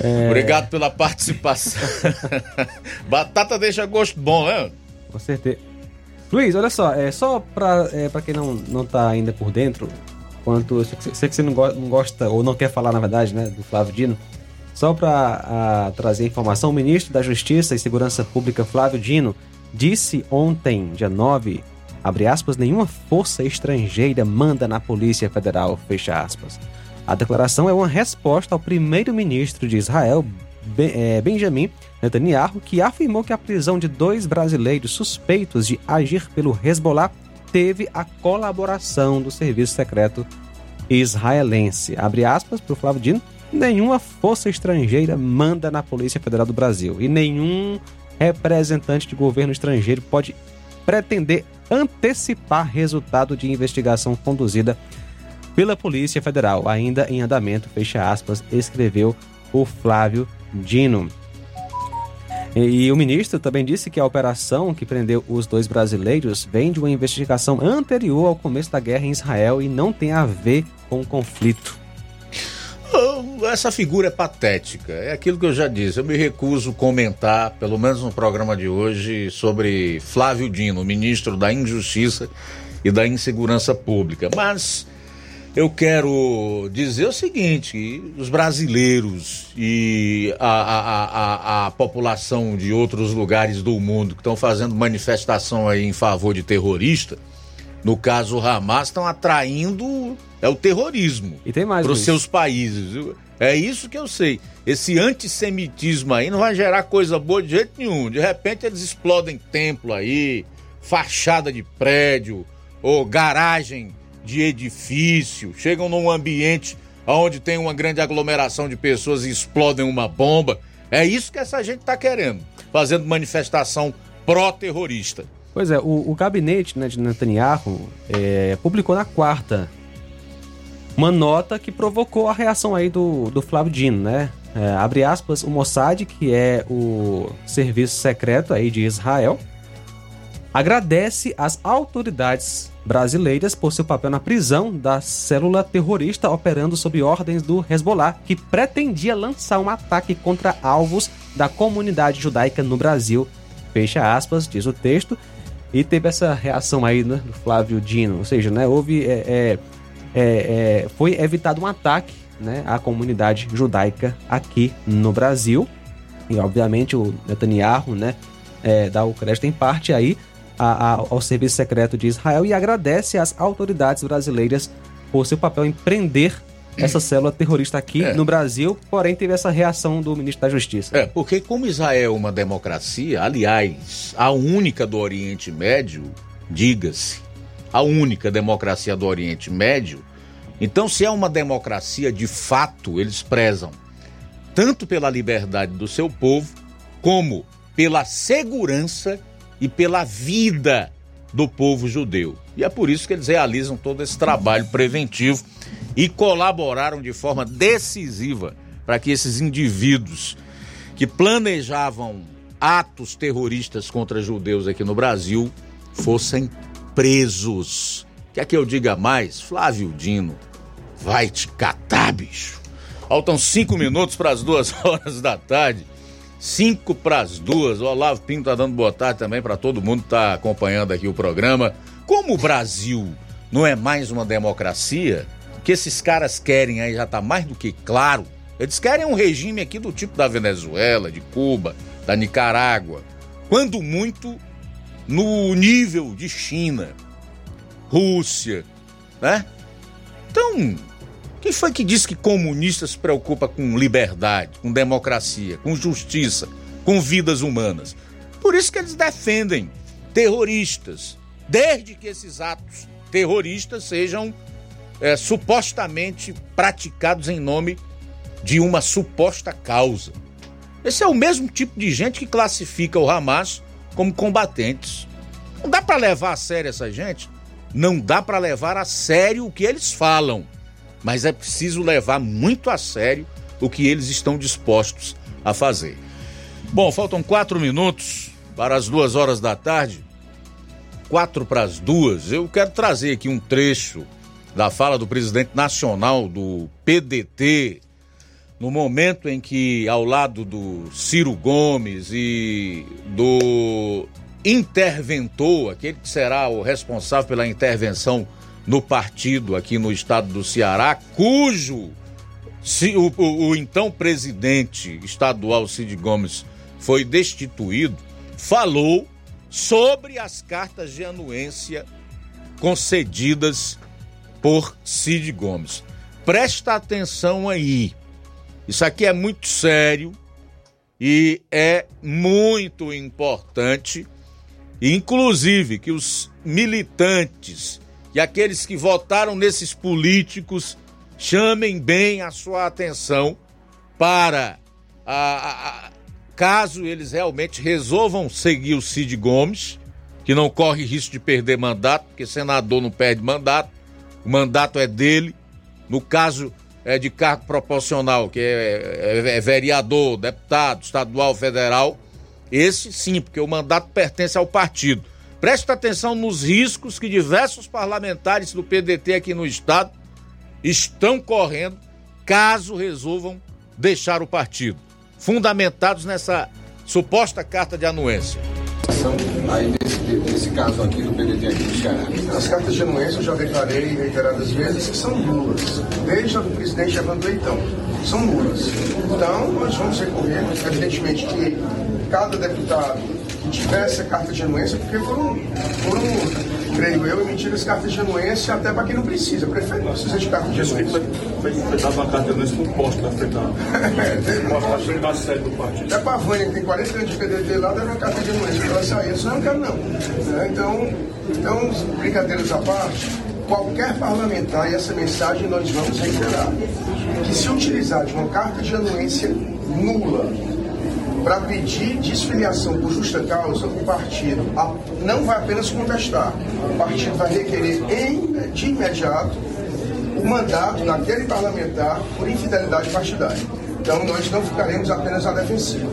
É... Obrigado pela participação. Batata deixa gosto bom, né? Com certeza. Luiz, olha só, é só pra, é, pra quem não, não tá ainda por dentro, quanto. Sei que você não, go não gosta, ou não quer falar, na verdade, né, do Flávio Dino. Só para trazer informação, o ministro da Justiça e Segurança Pública, Flávio Dino, disse ontem, dia 9, abre aspas, nenhuma força estrangeira manda na Polícia Federal, fecha aspas. A declaração é uma resposta ao primeiro-ministro de Israel, é, Benjamin Netanyahu, que afirmou que a prisão de dois brasileiros suspeitos de agir pelo Hezbollah teve a colaboração do serviço secreto israelense. Abre aspas para o Flávio Dino, nenhuma força estrangeira manda na Polícia Federal do Brasil e nenhum representante de governo estrangeiro pode pretender antecipar resultado de investigação conduzida pela Polícia Federal, ainda em andamento, fecha aspas, escreveu o Flávio Dino. E, o ministro também disse que a operação que prendeu os dois brasileiros vem de uma investigação anterior ao começo da guerra em Israel e não tem a ver com o conflito. Oh, essa figura é patética. É aquilo que eu já disse. Eu me recuso comentar, pelo menos no programa de hoje, sobre Flávio Dino, ministro da Injustiça e da Insegurança Pública. Mas eu quero dizer o seguinte: os brasileiros e a, a, a, a, população de outros lugares do mundo que estão fazendo manifestação aí em favor de terrorista, no caso o Hamas, estão atraindo é o terrorismo para os seus países. É isso que eu sei. Esse antissemitismo aí não vai gerar coisa boa de jeito nenhum. De repente eles explodem templo aí, fachada de prédio ou garagem de edifício, chegam num ambiente onde tem uma grande aglomeração de pessoas e explodem uma bomba. É isso que essa gente está querendo, fazendo manifestação pró-terrorista. Pois é, o, o gabinete né, de Netanyahu é, publicou na quarta uma nota que provocou a reação aí do, do Flávio Dino, né? É, abre aspas, o Mossad, que é o serviço secreto aí de Israel, agradece às autoridades brasileiras por seu papel na prisão da célula terrorista operando sob ordens do Hezbollah, que pretendia lançar um ataque contra alvos da comunidade judaica no Brasil. Fecha aspas, diz o texto. E teve essa reação aí né, do Flávio Dino, ou seja, né, houve é, é, é, é foi evitado um ataque né, à comunidade judaica aqui no Brasil. E obviamente o Netanyahu né, é, dá o crédito em parte aí a, a, ao Serviço Secreto de Israel e agradece às autoridades brasileiras por seu papel em prender essa célula terrorista aqui é. no Brasil, porém teve essa reação do ministro da Justiça. É, porque como Israel é uma democracia, aliás, a única do Oriente Médio, diga-se, a única democracia do Oriente Médio, então se é uma democracia de fato, eles prezam tanto pela liberdade do seu povo, como pela segurança e pela vida do povo judeu. E é por isso que eles realizam todo esse trabalho preventivo e colaboraram de forma decisiva para que esses indivíduos que planejavam atos terroristas contra judeus aqui no Brasil fossem presos. Quer que eu diga mais? Flávio Dino, vai te catar, bicho. Faltam cinco minutos para as duas horas da tarde. Cinco para as duas. O Olavo Pinto tá dando boa tarde também para todo mundo que tá acompanhando aqui o programa. Como o Brasil não é mais uma democracia, o que esses caras querem aí já tá mais do que claro. Eles querem um regime aqui do tipo da Venezuela, de Cuba, da Nicarágua. Quando muito, no nível de China, Rússia, né? Então, quem foi que disse que comunista se preocupa com liberdade, com democracia, com justiça, com vidas humanas? Por isso que eles defendem terroristas, desde que esses atos terroristas sejam é, supostamente praticados em nome de uma suposta causa. Esse é o mesmo tipo de gente que classifica o Hamas como combatentes. Não dá para levar a sério essa gente? Não dá para levar a sério o que eles falam mas é preciso levar muito a sério o que eles estão dispostos a fazer. Bom, faltam quatro minutos para as duas horas da tarde. Quatro para as duas. Eu quero trazer aqui um trecho da fala do presidente nacional do PDT, no momento em que, ao lado do Ciro Gomes e do interventor, aquele que será o responsável pela intervenção no partido aqui no estado do Ceará, cujo se, o, o, o então presidente estadual Cid Gomes foi destituído, falou sobre as cartas de anuência concedidas por Cid Gomes. Presta atenção aí. Isso aqui é muito sério e é muito importante, inclusive que os militantes e aqueles que votaram nesses políticos chamem bem a sua atenção para a, a, caso eles realmente resolvam seguir o Cid Gomes, que não corre risco de perder mandato, porque senador não perde mandato, o mandato é dele. No caso é de cargo proporcional, que é, é, é vereador, deputado, estadual, federal, esse sim, porque o mandato pertence ao partido. Preste atenção nos riscos que diversos parlamentares do PDT aqui no estado estão correndo caso resolvam deixar o partido, fundamentados nessa suposta carta de anuência. Aí nesse, caso aqui do PDT aqui do Ceará. As cartas de anuência eu já declarei reiteradas vezes que são nulas, desde a do presidente Evandro Leitão. São nulas. Então nós vamos recorrer, evidentemente que cada deputado tivesse a carta de anuência, porque foram, foram creio eu, emitidas cartas de anuência até para quem não precisa. Prefeito não precisa de carta de anuência. Foi, foi uma carta de anuência com posto na frente da, sede do partido. É para a Vânia, que tem 40 anos de PDT lá, dá uma carta de anuência para ela sair. Isso eu não quero, não. Né? Então, então, brincadeiras à parte, qualquer parlamentar, e essa mensagem nós vamos reiterar, que se utilizar de uma carta de anuência nula, para pedir desfiliação por justa causa, o partido não vai apenas contestar, o partido vai requerer de imediato o mandato naquele parlamentar por infidelidade partidária. Então nós não ficaremos apenas à defensiva.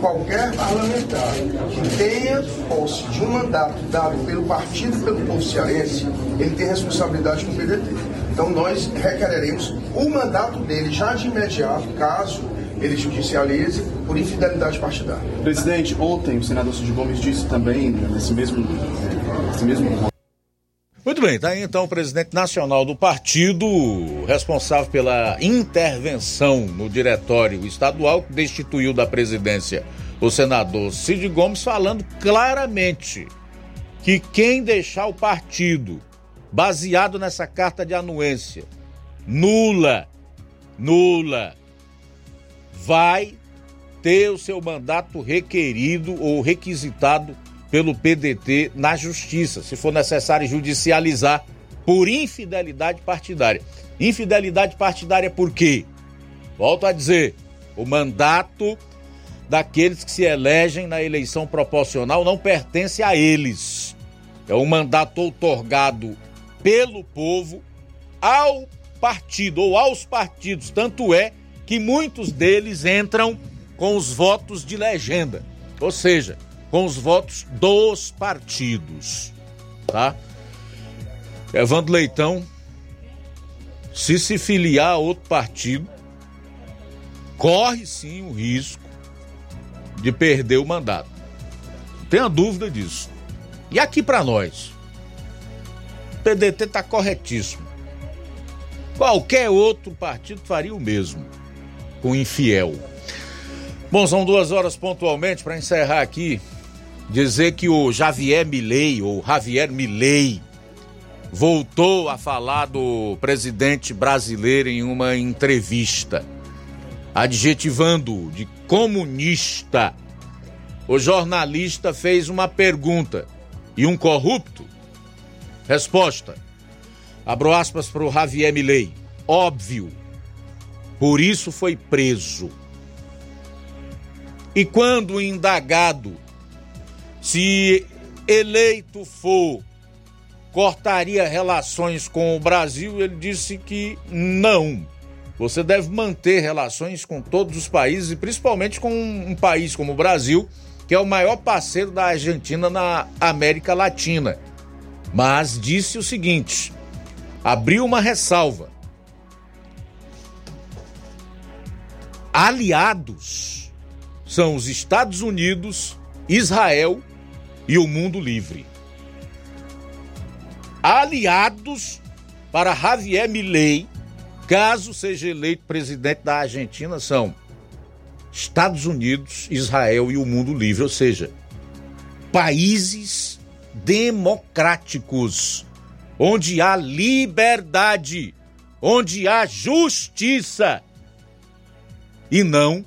qualquer parlamentar que tenha posse de um mandato dado pelo partido pelo povo cearense, ele tem responsabilidade com o PDT. Então nós requereremos o mandato dele já de imediato, caso ele judicialize, por infidelidade partidária. Presidente, ontem o senador Cid Gomes disse também, nesse mesmo, nesse mesmo muito bem, tá aí então o presidente nacional do partido, responsável pela intervenção no diretório estadual, que destituiu da presidência o senador Cid Gomes, falando claramente que quem deixar o partido baseado nessa carta de anuência nula, nula, vai ter o seu mandato requerido ou requisitado pelo PDT na justiça, se for necessário judicializar por infidelidade partidária. Infidelidade partidária por quê? Volto a dizer, o mandato daqueles que se elegem na eleição proporcional não pertence a eles. É um mandato outorgado pelo povo ao partido ou aos partidos. Tanto é que muitos deles entram com os votos de legenda. Ou seja, com os votos dos partidos, tá? Evandro Leitão, se se filiar a outro partido, corre sim o risco de perder o mandato. Não tenha dúvida disso. E aqui para nós, o PDT está corretíssimo. Qualquer outro partido faria o mesmo com infiel. Bom, são duas horas pontualmente para encerrar aqui dizer que o Javier Milei, ou Javier Milei, voltou a falar do presidente brasileiro em uma entrevista, adjetivando de comunista. O jornalista fez uma pergunta e um corrupto? Resposta. Abro aspas para o Javier Milei. Óbvio. Por isso foi preso. E quando indagado se eleito for, cortaria relações com o Brasil, ele disse que não. Você deve manter relações com todos os países e principalmente com um país como o Brasil, que é o maior parceiro da Argentina na América Latina. Mas disse o seguinte: abriu uma ressalva. Aliados são os Estados Unidos, Israel e o mundo livre. Aliados para Javier Milei, caso seja eleito presidente da Argentina, são Estados Unidos, Israel e o mundo livre, ou seja, países democráticos, onde há liberdade, onde há justiça e não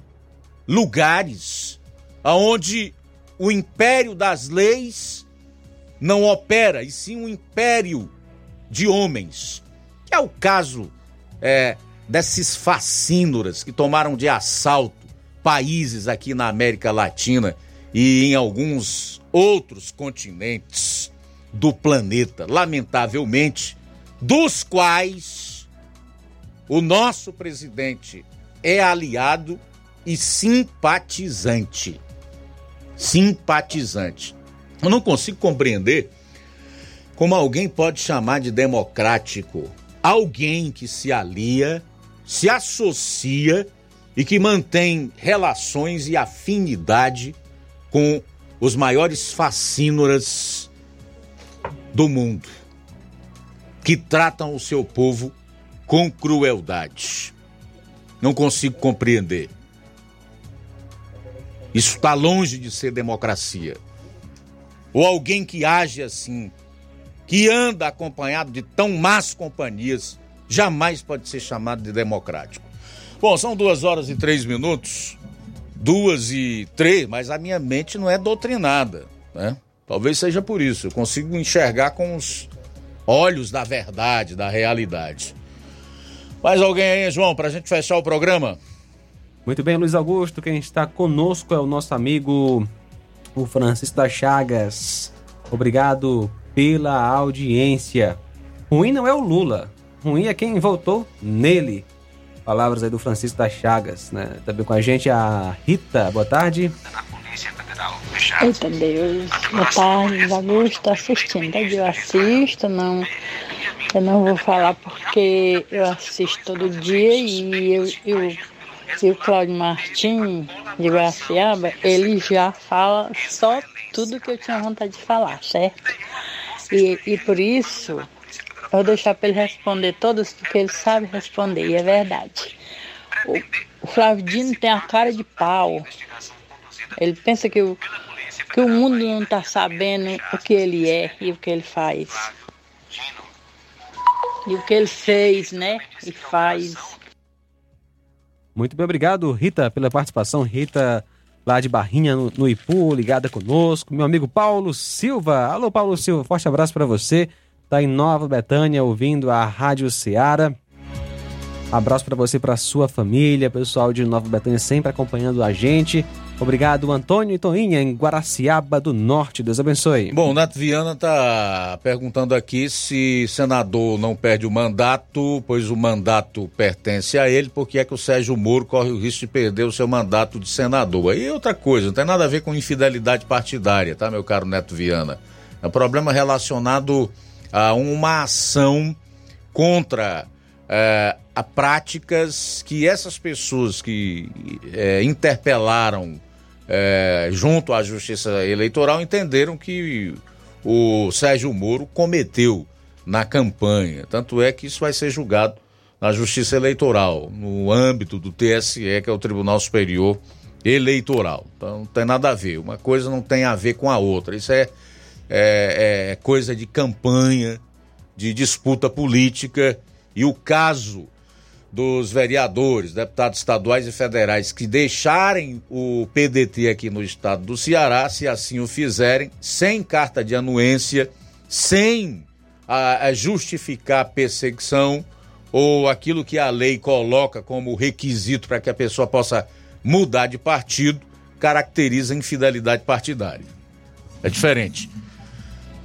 lugares aonde o império das leis não opera, e sim um império de homens. Que é o caso é, desses facínoras que tomaram de assalto países aqui na América Latina e em alguns outros continentes do planeta, lamentavelmente, dos quais o nosso presidente é aliado e simpatizante simpatizante. Eu não consigo compreender como alguém pode chamar de democrático alguém que se alia, se associa e que mantém relações e afinidade com os maiores facínoras do mundo, que tratam o seu povo com crueldade. Não consigo compreender. Isso está longe de ser democracia. Ou alguém que age assim, que anda acompanhado de tão más companhias, jamais pode ser chamado de democrático. Bom, são duas horas e três minutos, duas e três, mas a minha mente não é doutrinada, né? Talvez seja por isso, eu consigo enxergar com os olhos da verdade, da realidade. Mais alguém aí, João, para a gente fechar o programa? Muito bem, Luiz Augusto, quem está conosco é o nosso amigo o Francisco das Chagas. Obrigado pela audiência. Ruim não é o Lula, ruim é quem votou nele. Palavras aí do Francisco das Chagas, né? Também com a gente a Rita. Boa tarde. Eita Deus, boa tarde, Augusto, tô assistindo. Eu assisto, não, eu não vou falar porque eu assisto todo dia e eu, eu e o Cláudio Martins de Guaraciaba, ele já fala só tudo que eu tinha vontade de falar, certo? E, e por isso eu vou deixar para ele responder todos, porque ele sabe responder, e é verdade. O, o Flávio Dino tem a cara de pau. Ele pensa que o, que o mundo não está sabendo o que ele é e o que ele faz. E o que ele fez, né? E faz. Muito bem, obrigado, Rita, pela participação. Rita, lá de Barrinha, no, no Ipu, ligada conosco. Meu amigo Paulo Silva. Alô, Paulo Silva, forte abraço para você. Tá em Nova Betânia, ouvindo a Rádio Ceará. Abraço para você, para sua família, pessoal de Nova Betânia sempre acompanhando a gente. Obrigado, Antônio e Toinha, em Guaraciaba do Norte. Deus abençoe. Bom, o Nato Viana está perguntando aqui se senador não perde o mandato, pois o mandato pertence a ele, por que é que o Sérgio Moro corre o risco de perder o seu mandato de senador? É outra coisa, não tem nada a ver com infidelidade partidária, tá, meu caro Neto Viana? É um problema relacionado a uma ação contra é, a práticas que essas pessoas que é, interpelaram é, junto à Justiça Eleitoral entenderam que o Sérgio Moro cometeu na campanha. Tanto é que isso vai ser julgado na Justiça Eleitoral, no âmbito do TSE, que é o Tribunal Superior Eleitoral. Então não tem nada a ver. Uma coisa não tem a ver com a outra. Isso é, é, é coisa de campanha, de disputa política. E o caso dos vereadores, deputados estaduais e federais que deixarem o PDT aqui no estado do Ceará, se assim o fizerem, sem carta de anuência, sem a, a justificar perseguição ou aquilo que a lei coloca como requisito para que a pessoa possa mudar de partido, caracteriza infidelidade partidária. É diferente.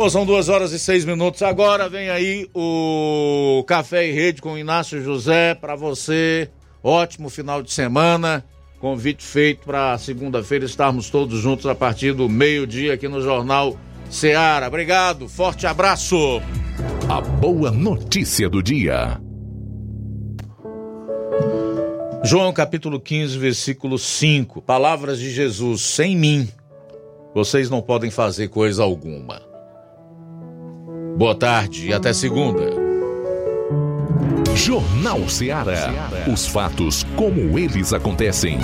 Bom, são duas horas e seis minutos agora. Vem aí o Café e Rede com Inácio José para você. Ótimo final de semana. Convite feito para segunda-feira estarmos todos juntos a partir do meio-dia aqui no Jornal Seara. Obrigado, forte abraço. A boa notícia do dia. João capítulo 15, versículo 5. Palavras de Jesus: Sem mim, vocês não podem fazer coisa alguma. Boa tarde e até segunda. Jornal Ceará. Os fatos como eles acontecem.